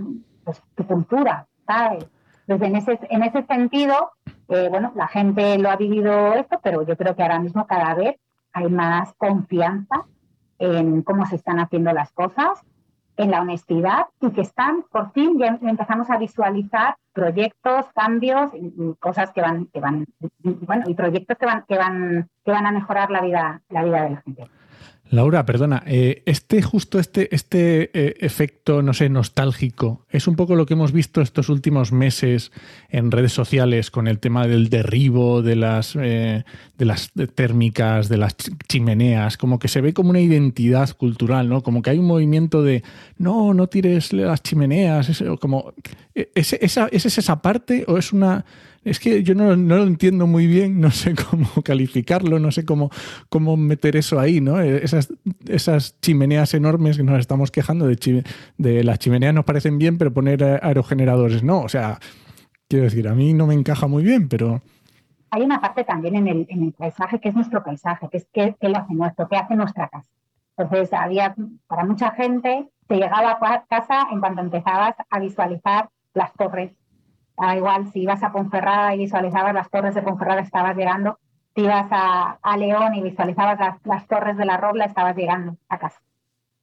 pues, tu cultura, ¿sabes? Entonces, en ese, en ese sentido, eh, bueno, la gente lo ha vivido esto, pero yo creo que ahora mismo cada vez hay más confianza en cómo se están haciendo las cosas, en la honestidad y que están, por fin, ya empezamos a visualizar proyectos, cambios y, cosas que van, que van, bueno, y proyectos que van, que van, que van a mejorar la vida, la vida de la gente. Laura, perdona, eh, este justo este, este eh, efecto, no sé, nostálgico, es un poco lo que hemos visto estos últimos meses en redes sociales con el tema del derribo de las, eh, de las térmicas, de las chimeneas, como que se ve como una identidad cultural, ¿no? Como que hay un movimiento de no, no tires las chimeneas, ¿es, esa, ¿es esa parte o es una es que yo no, lo entiendo muy bien, no sé cómo calificarlo, no sé cómo, cómo meter eso ahí, ¿no? Eh, esas, esas chimeneas enormes que nos estamos quejando de, de las chimeneas nos parecen bien, pero poner aerogeneradores no. O sea, quiero decir, a mí no me encaja muy bien, pero hay una parte también en el, en el, paisaje que es nuestro paisaje, que es qué, lo hace nuestro, qué hace nuestra casa. Entonces, había, para mucha gente, te llegaba a casa en cuanto empezabas a visualizar las torres Ah, igual, si ibas a Ponferrada y visualizabas las torres de Ponferrada, estabas llegando. Si ibas a, León y visualizabas las, torres de la Robla, estabas llegando a casa.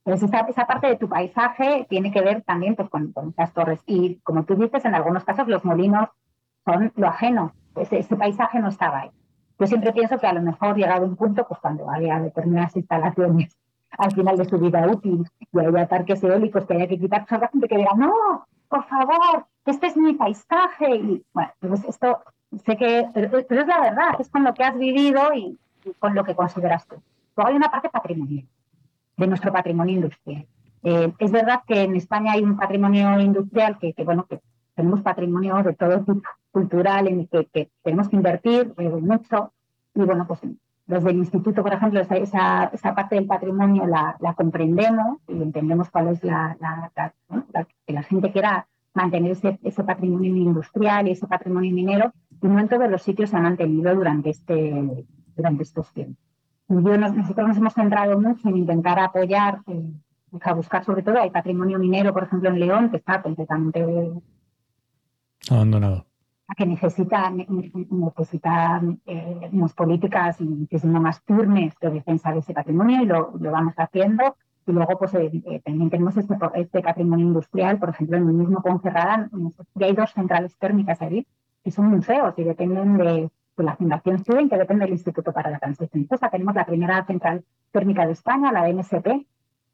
Entonces, esa, parte de tu paisaje tiene que ver también pues, con, esas torres. Y como tú dices, en algunos casos los molinos son lo ajeno. Ese, paisaje no estaba ahí. Yo siempre pienso que a lo mejor llegado un punto, pues cuando haya determinadas instalaciones al final de su vida útil y haya parques eólicos que haya que quitar, pues habrá gente que diga, no, por favor, este es mi paisaje. Y bueno, pues esto sé que, pero, es la verdad, es con lo que has vivido y, con lo que consideras tú. Luego hay una parte patrimonial, de nuestro patrimonio industrial. Eh, es verdad que en España hay un patrimonio industrial que, bueno, que tenemos patrimonio de todo tipo cultural en el que, tenemos que invertir eh, mucho. Y bueno, pues desde el instituto, por ejemplo, esa, esa, parte del patrimonio la, comprendemos y entendemos cuál es la, la, que la gente quiera mantener ese, ese, patrimonio industrial y ese patrimonio minero, y no en todos los sitios se ha mantenido durante, este, durante estos tiempos. nosotros nos hemos centrado mucho en intentar apoyar, eh, a buscar sobre todo, hay patrimonio minero, por ejemplo, en León, que está completamente abandonado que necesita, necesita eh, unas políticas muchísimo más firmes de defensa de ese patrimonio y lo, lo vamos haciendo. Y luego, pues eh, eh, también tenemos este, este, patrimonio industrial, por ejemplo, en el mismo Ponferrada, ya hay dos centrales térmicas ahí, que son museos y dependen de, la Fundación Student, que depende del Instituto para la Transición. Tenemos la primera central térmica de España, la de MSP,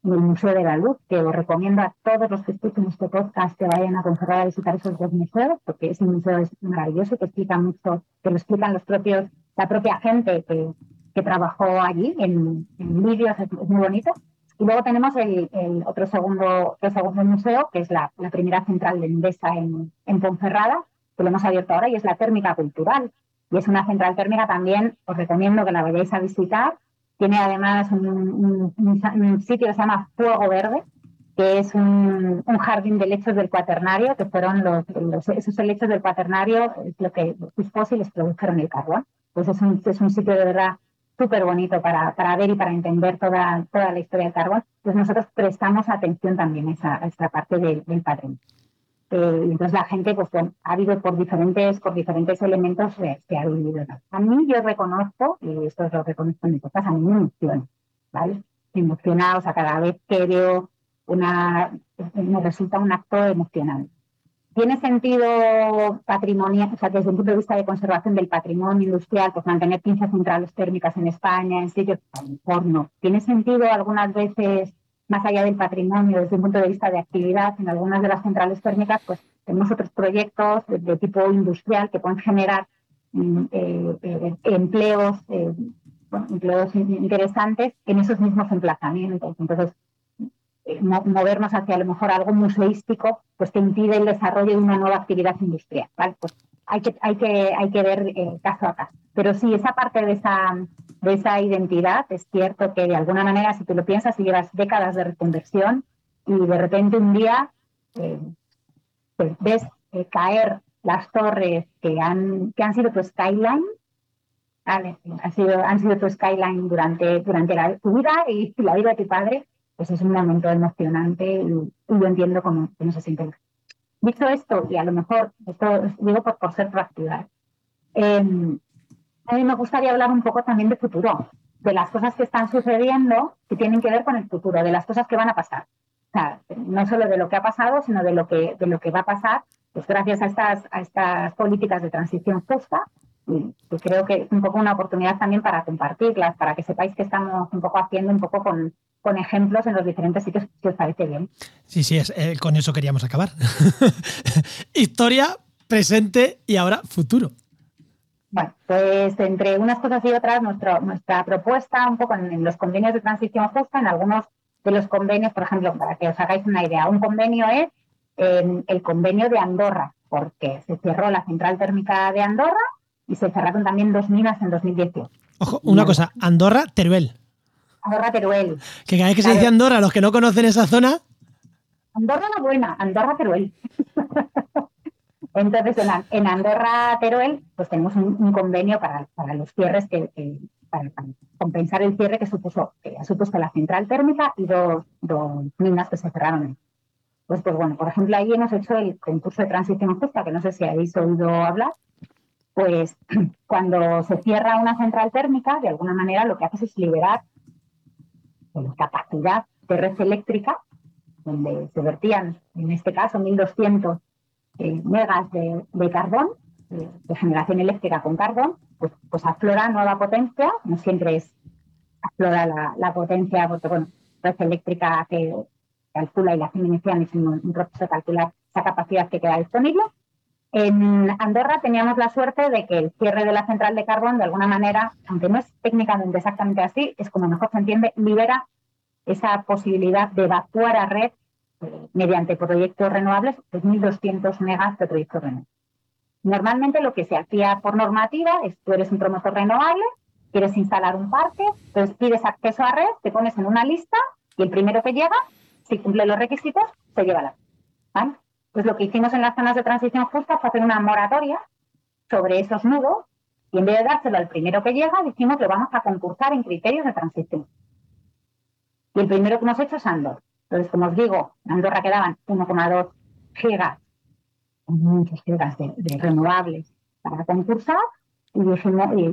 en el Museo de la Luz, que os recomiendo a todos los que escuchen este podcast que vayan a Ponferrada a visitar esos dos museos, porque ese museo es maravilloso, que explica mucho, que lo explican los propios, la propia gente que, que trabajó allí en, vídeos, es, muy bonito. Y luego tenemos el, otro segundo, el segundo museo, que es la, la primera central de Endesa en, en Ponferrada, que lo hemos abierto ahora, y es la térmica cultural. Y es una central térmica también, os recomiendo que la vayáis a visitar, tiene además un, sitio que se llama Fuego Verde, que es un, jardín de lechos del cuaternario, que fueron los, esos helechos del cuaternario, lo que sus fósiles produjeron el carbón. Pues es un, es un sitio de verdad súper bonito para, para, ver y para entender toda, toda la historia del carbón. Pues nosotros prestamos atención también a, esa, esta parte del, del patrón. Eh, entonces la gente, pues ha habido por diferentes, por diferentes elementos se, ha vivido. A mí yo reconozco, y esto es lo que reconozco en mi podcast, a mí me emociona, ¿vale? Me emociona, o sea, cada vez que veo una, me resulta un acto emocional. ¿Tiene sentido patrimonial, o sea, desde un punto de vista de conservación del patrimonio industrial, pues mantener 15 centrales térmicas en España, en sitios, a lo mejor no. ¿Tiene sentido algunas veces más allá del patrimonio, desde un punto de vista de actividad, en algunas de las centrales térmicas, pues tenemos otros proyectos de, tipo industrial que pueden generar mm, eh, eh, empleos, eh, empleos interesantes en esos mismos emplazamientos. Entonces, movernos hacia a lo mejor algo museístico, pues que impide el desarrollo de una nueva actividad industrial. Pues hay que, hay que, hay que ver caso a caso. Pero sí, esa parte de esa de esa identidad. Es cierto que de alguna manera, si tú lo piensas, si llevas décadas de reconversión y de repente un día eh, pues ves eh, caer las torres que han, que han sido tu skyline, han, sido, han sido tu skyline durante, durante la, tu vida y la vida de tu padre, pues es un momento emocionante y, yo entiendo cómo, cómo se siente. Dicho esto, y a lo mejor, esto digo por, por ser proactiva, eh, a mí me gustaría hablar un poco también de futuro, de las cosas que están sucediendo que tienen que ver con el futuro, de las cosas que van a pasar. O sea, no solo de lo que ha pasado, sino de lo que, de lo que va a pasar, pues gracias a estas, a estas políticas de transición justa. Y creo que es un poco una oportunidad también para compartirlas, para que sepáis que estamos un poco haciendo un poco con, con ejemplos en los diferentes sitios, si os parece bien. Sí, sí, es, eh, con eso queríamos acabar. Historia, presente y ahora futuro. Bueno, pues entre unas cosas y otras, nuestra propuesta, un poco en, los convenios de transición justa, en algunos de los convenios, por ejemplo, para que os hagáis una idea, un convenio es em, el convenio de Andorra, porque se cerró la central térmica de Andorra y se cerraron también dos minas en 2018. Ojo, una cosa, Andorra, Teruel. Andorra, Teruel. Que cada vez que se dice Andorra, los que no conocen esa zona. Andorra la buena, Andorra, Teruel. Entonces, en, Andorra Teruel, pues tenemos un, convenio para, los cierres, que, para, compensar el cierre que supuso que ha supuesto la central térmica y dos, minas que se cerraron. Pues, pues bueno, por ejemplo, ahí hemos hecho el concurso de transición justa, que no sé si habéis oído hablar. Pues cuando se cierra una central térmica, de alguna manera lo que hace es liberar la capacidad de red eléctrica, donde se vertían, en este caso, 1.200 eh, megas de, carbón, de, generación eléctrica con carbón, pues, pues aflora nueva potencia, no siempre es aflora la, potencia, porque bueno, red eléctrica que calcula y la inicial es un, proceso de calcular esa capacidad que queda disponible. En Andorra teníamos la suerte de que el cierre de la central de carbón, de alguna manera, aunque no es técnicamente exactamente así, es como mejor se entiende, libera esa posibilidad de evacuar a red mediante proyectos renovables, es 1.200 megas de proyectos renovables. Normalmente lo que se hacía por normativa es tú eres un promotor renovable, quieres instalar un parque, entonces pides acceso a red, te pones en una lista y el primero que llega, si cumple los requisitos, se lleva la. ¿vale? Pues lo que hicimos en las zonas de transición justa fue hacer una moratoria sobre esos nudos y en vez de dárselo al primero que llega, dijimos que vamos a concursar en criterios de transición. Y el primero que hemos hecho es Andor. Entonces, como os digo, en Andorra quedaban 1,2 gigas, muchos gigas de, renovables para concursar y,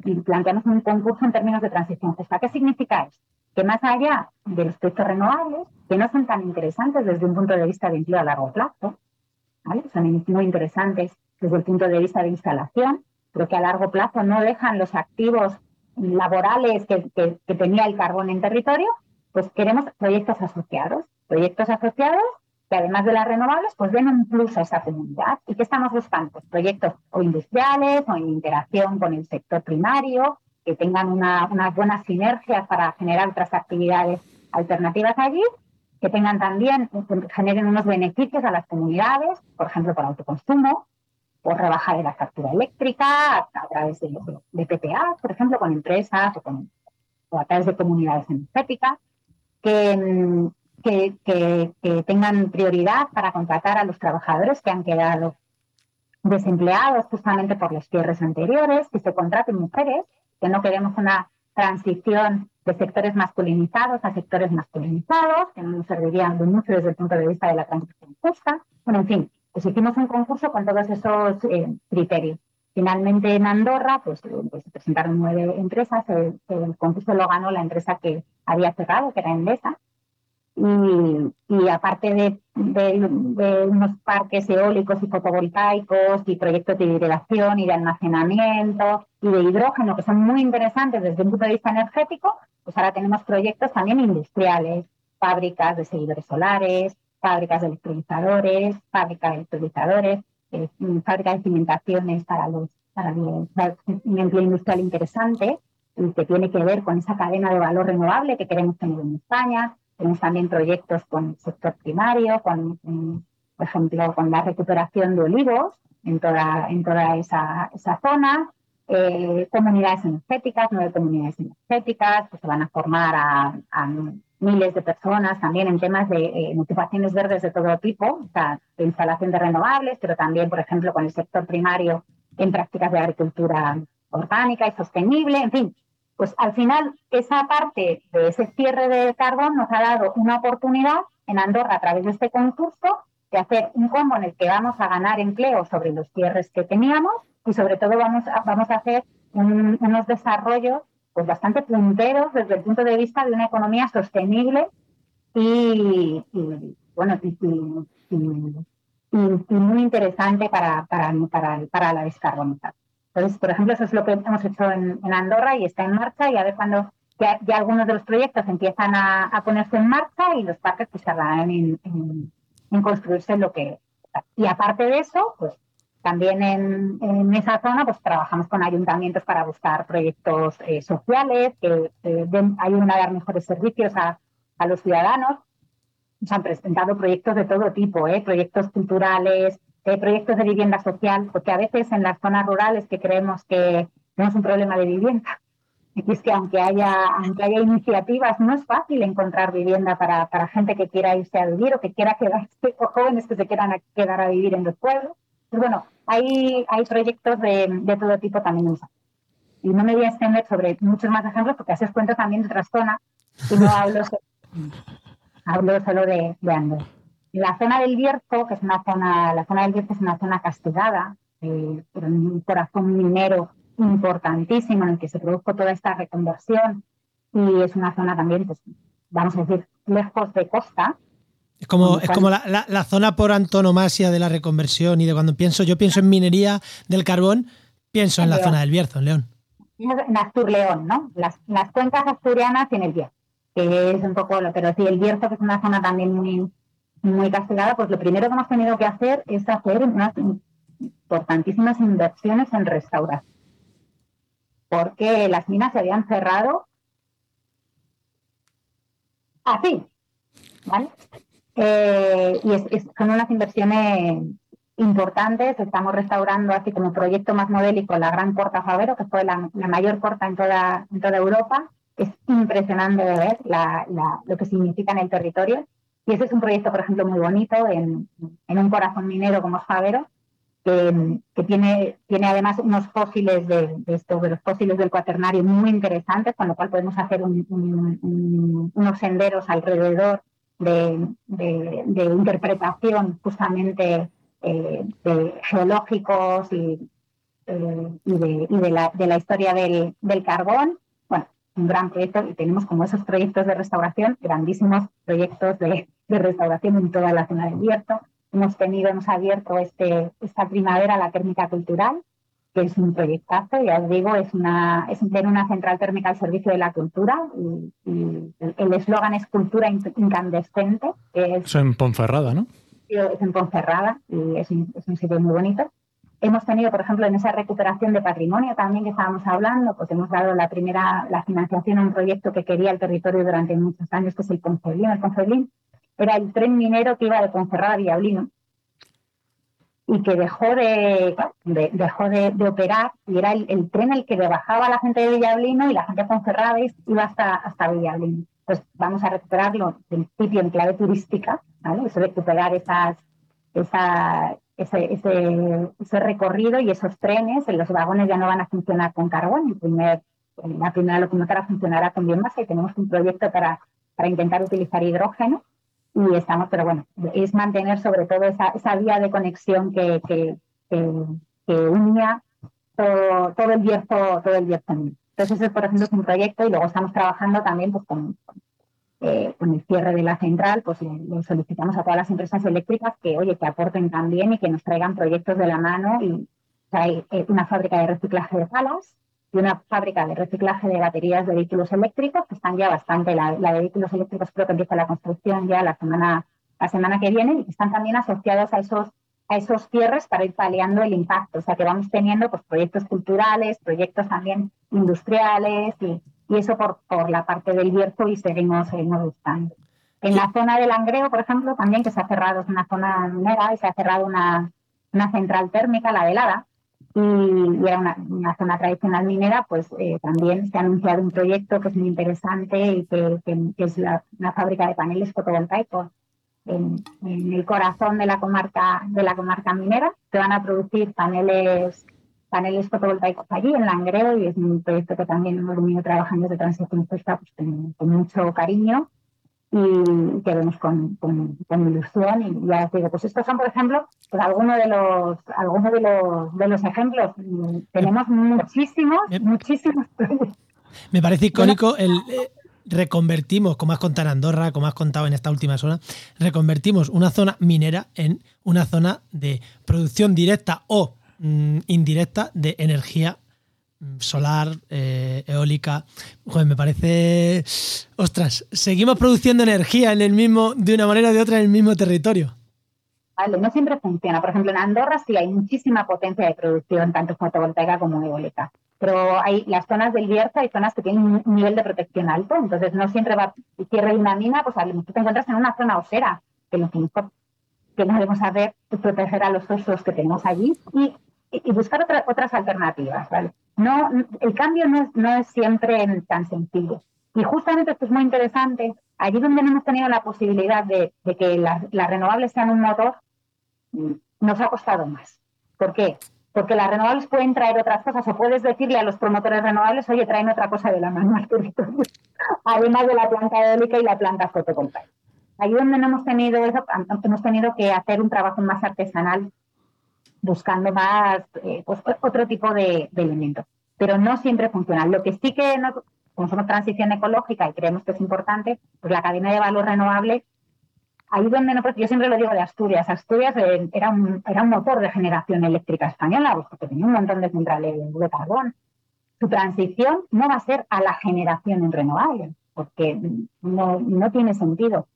y, planteamos un concurso en términos de transición justa. ¿Qué significa esto? Que más allá de los proyectos renovables, que no son tan interesantes desde un punto de vista de empleo a largo plazo, son muy interesantes desde el punto de vista de instalación, pero que a largo plazo no dejan los activos laborales que, tenía el carbón en territorio, pues queremos proyectos asociados proyectos asociados que además de las renovables, pues den un plus a esa comunidad. ¿Y qué estamos buscando? Pues proyectos o industriales o en interacción con el sector primario, que tengan unas buenas sinergias para generar otras actividades alternativas allí, que tengan también, que generen unos beneficios a las comunidades, por ejemplo, por autoconsumo, por rebajar de la factura eléctrica a, través de, de, PPA, por ejemplo, con empresas o, con, o a través de comunidades energéticas, que, que, que, tengan prioridad para contratar a los trabajadores que han quedado desempleados justamente por los cierres anteriores, que se contraten mujeres, que no queremos una transición de sectores masculinizados a sectores masculinizados, que no nos servirían de mucho desde el punto de vista de la transición justa. Bueno, en fin, pues hicimos un concurso con todos esos eh, criterios. Finalmente en Andorra, pues, pues, se presentaron nueve empresas, el, el, concurso lo ganó la empresa que había cerrado, que era Endesa, y, aparte de, unos parques eólicos y fotovoltaicos y proyectos de hidratación y de almacenamiento y de hidrógeno que son muy interesantes desde un punto de vista energético, pues ahora tenemos proyectos también industriales, fábricas de seguidores solares, fábricas de electrolizadores, fábricas de electrolizadores, eh, fábricas de cimentaciones para los para, un empleo industrial interesante y que tiene que ver con esa cadena de valor renovable que queremos tener en España, tenemos también proyectos con el sector primario, con, por ejemplo, con la recuperación de olivos en toda, en toda esa, esa zona. Eh, comunidades energéticas, nueve comunidades energéticas, que se van a formar a, miles de personas también en temas de eh, motivaciones verdes de todo tipo, de instalación de renovables, pero también, por ejemplo, con el sector primario en prácticas de agricultura orgánica y sostenible, en fin, pues al final esa parte de ese cierre de carbón nos ha dado una oportunidad en Andorra a través de este concurso de hacer un combo en el que vamos a ganar empleo sobre los cierres que teníamos y sobre todo vamos a, vamos a hacer unos desarrollos pues bastante punteros desde el punto de vista de una economía sostenible y, bueno muy interesante para, para, para la descarbonización. Entonces, por ejemplo, eso es lo que hemos hecho en, Andorra y está en marcha y a ver cuando ya, algunos de los proyectos empiezan a, ponerse en marcha y los parques pues tardarán en, en, construirse lo que... Y aparte de eso, pues también en, esa zona pues trabajamos con ayuntamientos para buscar proyectos eh, sociales que ayuden a dar mejores servicios a, los ciudadanos. Nos han presentado proyectos de todo tipo, ¿eh? proyectos culturales, proyectos de vivienda social, porque a veces en las zonas rurales que creemos que tenemos un problema de vivienda, y es que aunque haya, aunque haya iniciativas, no es fácil encontrar vivienda para, para gente que quiera irse a vivir o que quiera quedarse, o jóvenes que se quieran quedar a vivir en los pueblos. Pues bueno, hay, hay proyectos de, de todo tipo también en Y no me voy a extender sobre muchos más ejemplos porque así os cuento también de otras zonas y no hablo, hablo solo de, de Andorra. La zona del Bierzo, que es una zona, la zona del Bierzo es una zona castigada, eh, un corazón minero importantísimo en el que se produjo toda esta reconversión y es una zona también, pues, vamos a decir, lejos de costa. Es como, es como la, la, zona por antonomasia de la reconversión y de cuando pienso, yo pienso en minería del carbón, pienso en, la zona del Bierzo, en León. En Astur León, ¿no? Las, las cuencas asturianas y en el Bierzo, que es un poco lo, pero sí, el Bierzo que es una zona también muy, muy castigada, pues lo primero que hemos tenido que hacer es hacer unas importantísimas inversiones en restauración, porque las minas se habían cerrado así, ¿vale? Eh, y son unas inversiones importantes. Estamos restaurando así como proyecto más modélico la Gran Corta Favero, que fue la, mayor corta en toda, en toda Europa. Es impresionante de ver lo que significa en el territorio. Y ese es un proyecto, por ejemplo, muy bonito en, un corazón minero como Favero, que, tiene, tiene además unos fósiles de, esto, de los fósiles del cuaternario muy interesantes, con lo cual podemos hacer unos senderos alrededor de, interpretación justamente eh, de geológicos y, eh, de, la, historia del, del carbón. Bueno, un gran proyecto y tenemos como esos proyectos de restauración, grandísimos proyectos de, de restauración en toda la zona del Bierzo. Hemos tenido, hemos abierto este, esta primavera la térmica cultural, que es un proyectazo, ya os digo, es una, es tener una central térmica al servicio de la cultura y, el eslogan es cultura incandescente. Que es, en Ponferrada, ¿no? Es en Ponferrada y es un, es un sitio muy bonito. Hemos tenido, por ejemplo, en esa recuperación de patrimonio también que estábamos hablando, pues hemos dado la primera, la financiación a un proyecto que quería el territorio durante muchos años, que es el Conceblín. El Conceblín era el tren minero que iba de Ponferrada a Villablino y que dejó de, dejó de, operar y era el, tren el que bajaba la gente de Villablino y la gente de Ponferrada iba hasta, hasta Villablino. pues vamos a recuperarlo en principio en clave turística, ¿vale? Eso recuperar esas, esa, ese, ese, ese, recorrido y esos trenes, los vagones ya no van a funcionar con carbón, el primer, la primera locomotora funcionará con biomasa y tenemos un proyecto para, para intentar utilizar hidrógeno y estamos, pero bueno, es mantener sobre todo esa, esa vía de conexión que, que, que, unía todo, todo, el viejo, todo el viejo entonces, ese, por ejemplo, es un proyecto y luego estamos trabajando también pues, con, eh, con el cierre de la central, pues le, solicitamos a todas las empresas eléctricas que, oye, que aporten también y que nos traigan proyectos de la mano. Y hay eh, una fábrica de reciclaje de palas y una fábrica de reciclaje de baterías de vehículos eléctricos, que están ya bastante, la, la de vehículos eléctricos creo que empieza la construcción ya la semana, la semana que viene y que están también asociados a esos a esos cierres para ir paliando el impacto. O sea, que vamos teniendo pues, proyectos culturales, proyectos también industriales y, eso por, por la parte del Bierzo y seguimos, seguimos buscando. En la zona del Langreo, por ejemplo, también que se ha cerrado, es una zona minera y se ha cerrado una, una central térmica, la velada, y, era una, zona tradicional minera, pues eh, también se ha anunciado un proyecto que es muy interesante y que, es la, una fábrica de paneles fotovoltaicos en, el corazón de la comarca de la comarca minera. Se van a producir paneles paneles fotovoltaicos allí en Langreo y es un proyecto que también hemos venido trabajando de transición justa pues, con, mucho cariño y que vemos con, con, ilusión. Y ya os digo pues estos son por ejemplo pues algunos de los algunos de los de los ejemplos. Tenemos muchísimos muchísimos. me parece icónico el, reconvertimos, como has contado en Andorra, como has contado en esta última zona, reconvertimos una zona minera en una zona de producción directa o mm, indirecta de energía solar, eh, eólica. Joder, me parece. Ostras, seguimos produciendo energía en el mismo, de una manera o de otra en el mismo territorio. Vale, no siempre funciona. Por ejemplo, en Andorra sí hay muchísima potencia de producción, tanto fotovoltaica como eólica pero hay las zonas del Bierzo, hay zonas que tienen un nivel de protección alto, entonces no siempre va cierre una mina, pues a lo mejor te encuentras en una zona osera, que lo que debemos hacer es proteger a los osos que tenemos allí y buscar otras alternativas, ¿vale? No, el cambio no es, siempre tan sencillo. Y justamente esto es muy interesante, allí donde no hemos tenido la posibilidad de, que las, renovables sean un motor, nos ha costado más. ¿Por qué? porque las renovables pueden traer otras cosas o puedes decirle a los promotores renovables, oye, traen otra cosa de la mano al territorio, además de la planta eólica y la planta fotovoltaica. Ahí donde no hemos tenido eso, hemos tenido que hacer un trabajo más artesanal buscando más eh, pues, otro tipo de, elementos. Pero no siempre funciona. Lo que sí que, como somos transición ecológica y creemos que es importante, pues la cadena de valor renovable ahí donde no, yo siempre lo digo de Asturias, Asturias eh, era, un, motor de generación eléctrica española, pues, porque tenía un montón de centrales de carbón. Su transición no va a ser a la generación en renovables, porque no, no tiene sentido.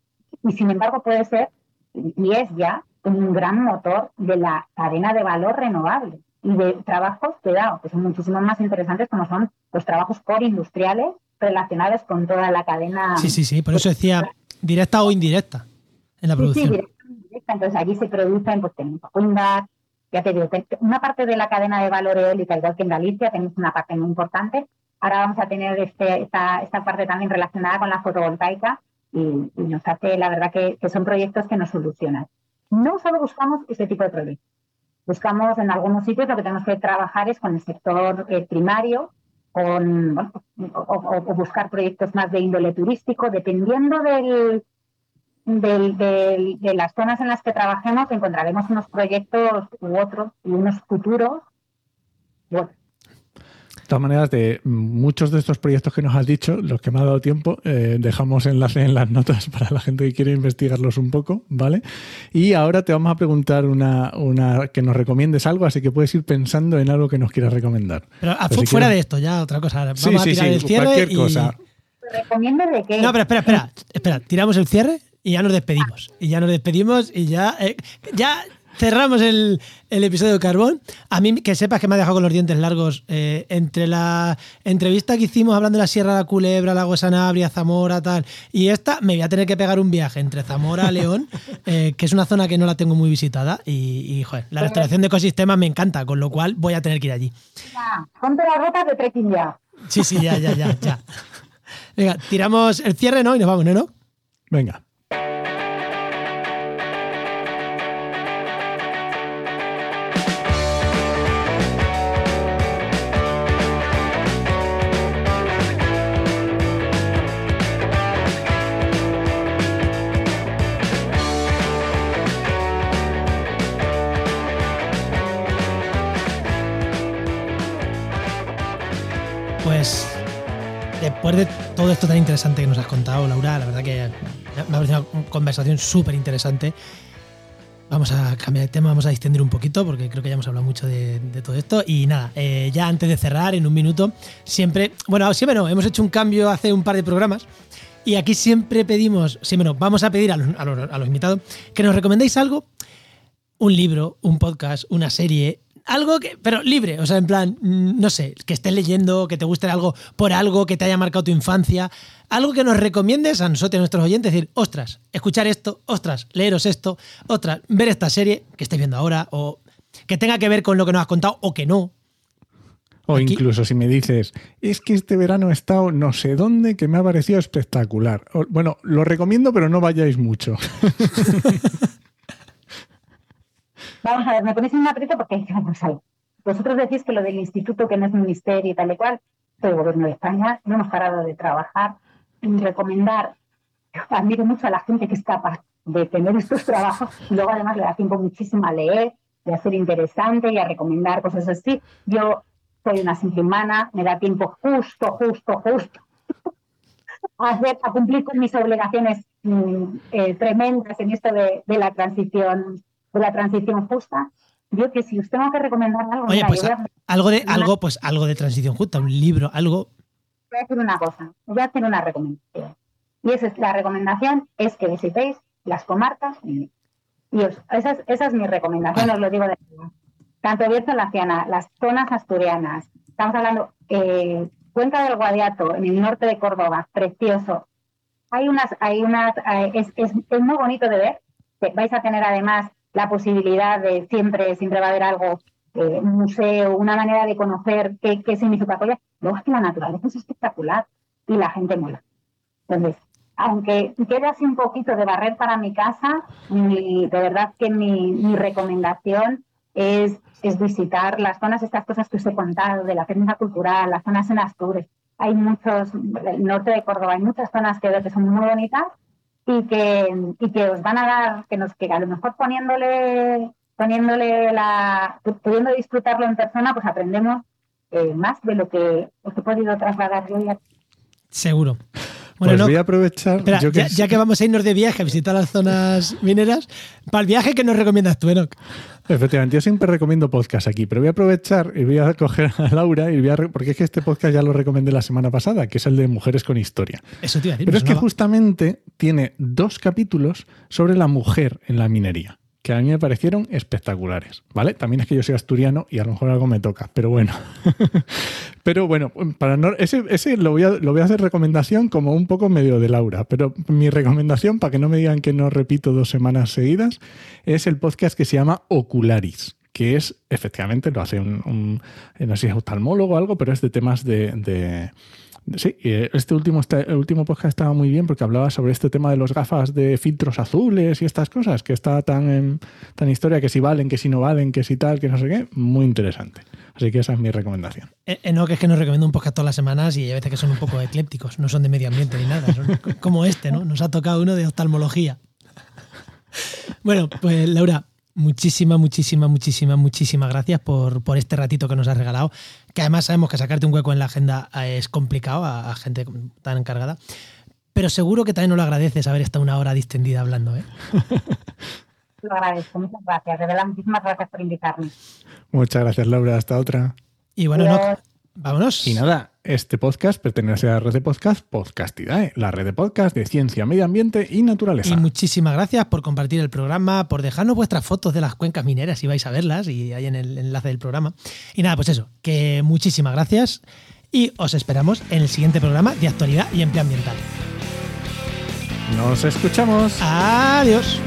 Y sin embargo puede ser, y es ya, un gran motor de la cadena de valor renovable y de trabajos, cuidado, que son muchísimo más interesantes como son los trabajos core industriales relacionados con toda la cadena. Sí, sí, sí, por eso decía directa o indirecta en la producción. Sí, Entonces allí se producen, pues tenemos ya te digo, una parte de la cadena de valor eólica, igual que en Galicia, tenemos una parte muy importante. Ahora vamos a tener este, esta, esta parte también relacionada con la fotovoltaica y, nos hace, la verdad, que, son proyectos que nos solucionan. No solo buscamos ese tipo de proyectos. Buscamos en algunos sitios lo que tenemos que trabajar es con el sector eh, primario, con, o, buscar proyectos más de índole turístico, dependiendo de las zonas en las que trabajemos encontraremos unos proyectos u otros y unos futuros. Todas maneras, de muchos de estos proyectos que nos has dicho, los que me ha dado tiempo, eh, dejamos enlace en las notas para la gente que quiere investigarlos un poco, ¿vale? Y ahora te vamos a preguntar una, una que nos recomiendes algo, así que puedes ir pensando en algo que nos quieras recomendar. Pero fuera de esto, ya otra cosa. Vamos sí, a tirar el cierre cualquier cosa. ¿Recomiendo de qué? No, pero espera, espera, espera, tiramos el cierre y ya nos despedimos. Y ya nos despedimos y ya, eh, ya cerramos el, episodio de Carbón. A mí que sepas que me ha dejado con los dientes largos eh, entre la entrevista que hicimos hablando de la Sierra de la Culebra, Lago Sanabria, Zamora, tal, y esta, me voy a tener que pegar un viaje entre Zamora a León, eh, que es una zona que no la tengo muy visitada. Y, joder, la restauración de ecosistemas me encanta, con lo cual voy a tener que ir allí. Ya, ponte las ropas de trekking ya. Sí, sí, ya, ya, ya, ya. Venga, tiramos el cierre, ¿no? Y nos vamos, ¿no? Venga. Esto tan interesante que nos has contado, Laura, la verdad que me ha parecido una conversación súper interesante. Vamos a cambiar de tema, vamos a distender un poquito porque creo que ya hemos hablado mucho de, todo esto. Y nada, eh, ya antes de cerrar, en un minuto, siempre, bueno, siempre no, hemos hecho un cambio hace un par de programas y aquí siempre pedimos, siempre no, vamos a pedir a los invitados que nos recomendéis algo, un libro, un podcast, una serie, algo que, pero libre, o sea, en plan, mm, no sé, que estés leyendo, que te guste algo por algo que te haya marcado tu infancia, algo que nos recomiendes a nosotros, a nuestros oyentes, decir, ostras, escuchar esto, ostras, leeros esto, ostras, ver esta serie que estáis viendo ahora, o que tenga que ver con lo que nos has contado, o que no. O Aquí- incluso si me dices, es que este verano he estado no sé dónde que me ha parecido espectacular. O- bueno, lo recomiendo, pero no vayáis mucho. Vamos a ver, me ponéis en un aprieto porque vamos a ver. Vosotros decís que lo del instituto, que no es ministerio y tal y cual, el gobierno de España, no hemos parado de trabajar y recomendar. Admiro mucho a la gente que es capaz de tener estos trabajos y luego además le da tiempo muchísimo a leer, de hacer interesante y a recomendar cosas así. Yo soy una simple humana, me da tiempo justo, justo, justo a, hacer, a cumplir con mis obligaciones mm, eh, tremendas en esto de, de la transición de la transición justa. Yo que si os tengo que recomendar algo, Oye, mira, pues a, algo de, Una- algo, pues algo de transición justa, un libro, algo. voy a hacer una cosa, os voy a hacer una recomendación. Y esa es, la recomendación es que visitéis las comarcas y os- esa, es, esa es mi recomendación, os lo digo de verdad. Tanto Bierzo Laciana, las zonas asturianas, estamos hablando eh, Cuenca del Guadiato, en el norte de Córdoba, precioso. Hay unas, hay unas, eh, es, es, es muy bonito de ver. que Vais a tener además la posibilidad de siempre, siempre va a haber algo, eh, un museo, una manera de conocer qué, qué significa Colla. Luego es que la naturaleza es espectacular y la gente mola. Entonces, aunque quede así un poquito de barrer para mi casa, mi- de verdad que mi, mi recomendación es, es visitar las zonas, estas cosas que os he contado, de la técnica cultural, las zonas en Asturias. Hay muchos, el norte de Córdoba, hay muchas zonas que que son muy bonitas y que, y que os van a dar, que nos que a lo mejor poniéndole, poniéndole la, pudiendo disfrutarlo en persona, pues aprendemos eh, más de lo que os he podido trasladar yo ya. Seguro. Bueno, pues no, voy a aprovechar. espera, yo que ya, ya que vamos a irnos de viaje a visitar las zonas mineras, para el viaje que nos recomiendas tú, Enoch. Efectivamente, yo siempre recomiendo podcast aquí, pero voy a aprovechar y voy a coger a Laura y voy a porque es que este podcast ya lo recomendé la semana pasada, que es el de Mujeres con Historia. Eso te iba a decir. Pero es que justamente tiene dos capítulos sobre la mujer en la minería, que a mí me parecieron espectaculares, ¿vale? También es que yo soy asturiano y a lo mejor algo me toca, pero bueno. pero bueno, para no, ese, ese lo, voy a, lo voy a hacer recomendación como un poco medio de Laura, pero mi recomendación, para que no me digan que no repito dos semanas seguidas, es el podcast que se llama Ocularis que es, efectivamente, lo hace un, un- no sé si es oftalmólogo o algo, pero es de temas de, de- Sí, eh, este último, el último podcast estaba muy bien porque hablaba sobre este tema de los gafas de filtros azules y estas cosas, que está tan en tan historia, que si valen, que si no valen, que si tal, que no sé qué. Muy interesante. Así que esa es mi recomendación. Eh, Enoch es que nos recomienda un podcast todas las semanas y hay veces que son un poco eclépticos, no son de medio ambiente ni nada, como este, ¿no? Nos ha tocado uno de oftalmología. Bueno, pues Laura, muchísimas, muchísimas, muchísimas, muchísimas gracias por, por este ratito que nos has regalado, que además sabemos que sacarte un hueco en la agenda eh, es complicado a, a gente tan encargada, pero seguro que también nos lo agradeces haber estado una hora distendida hablando, ¿eh? Lo agradezco, muchas gracias. De verdad, muchísimas gracias por invitarme. Muchas gracias, Laura. Hasta otra. Y bueno. Enoch, vámonos. Y nada, este podcast pertenece a la red de podcast Podcastidae, la red de podcast de ciencia, medio ambiente y naturaleza. Y muchísimas gracias por compartir el programa, por dejarnos vuestras fotos de las cuencas mineras si vais a verlas y ahí en el enlace del programa. Y nada, pues eso, que muchísimas gracias y os esperamos en el siguiente programa de actualidad y empleo ambiental. Nos escuchamos. Adiós.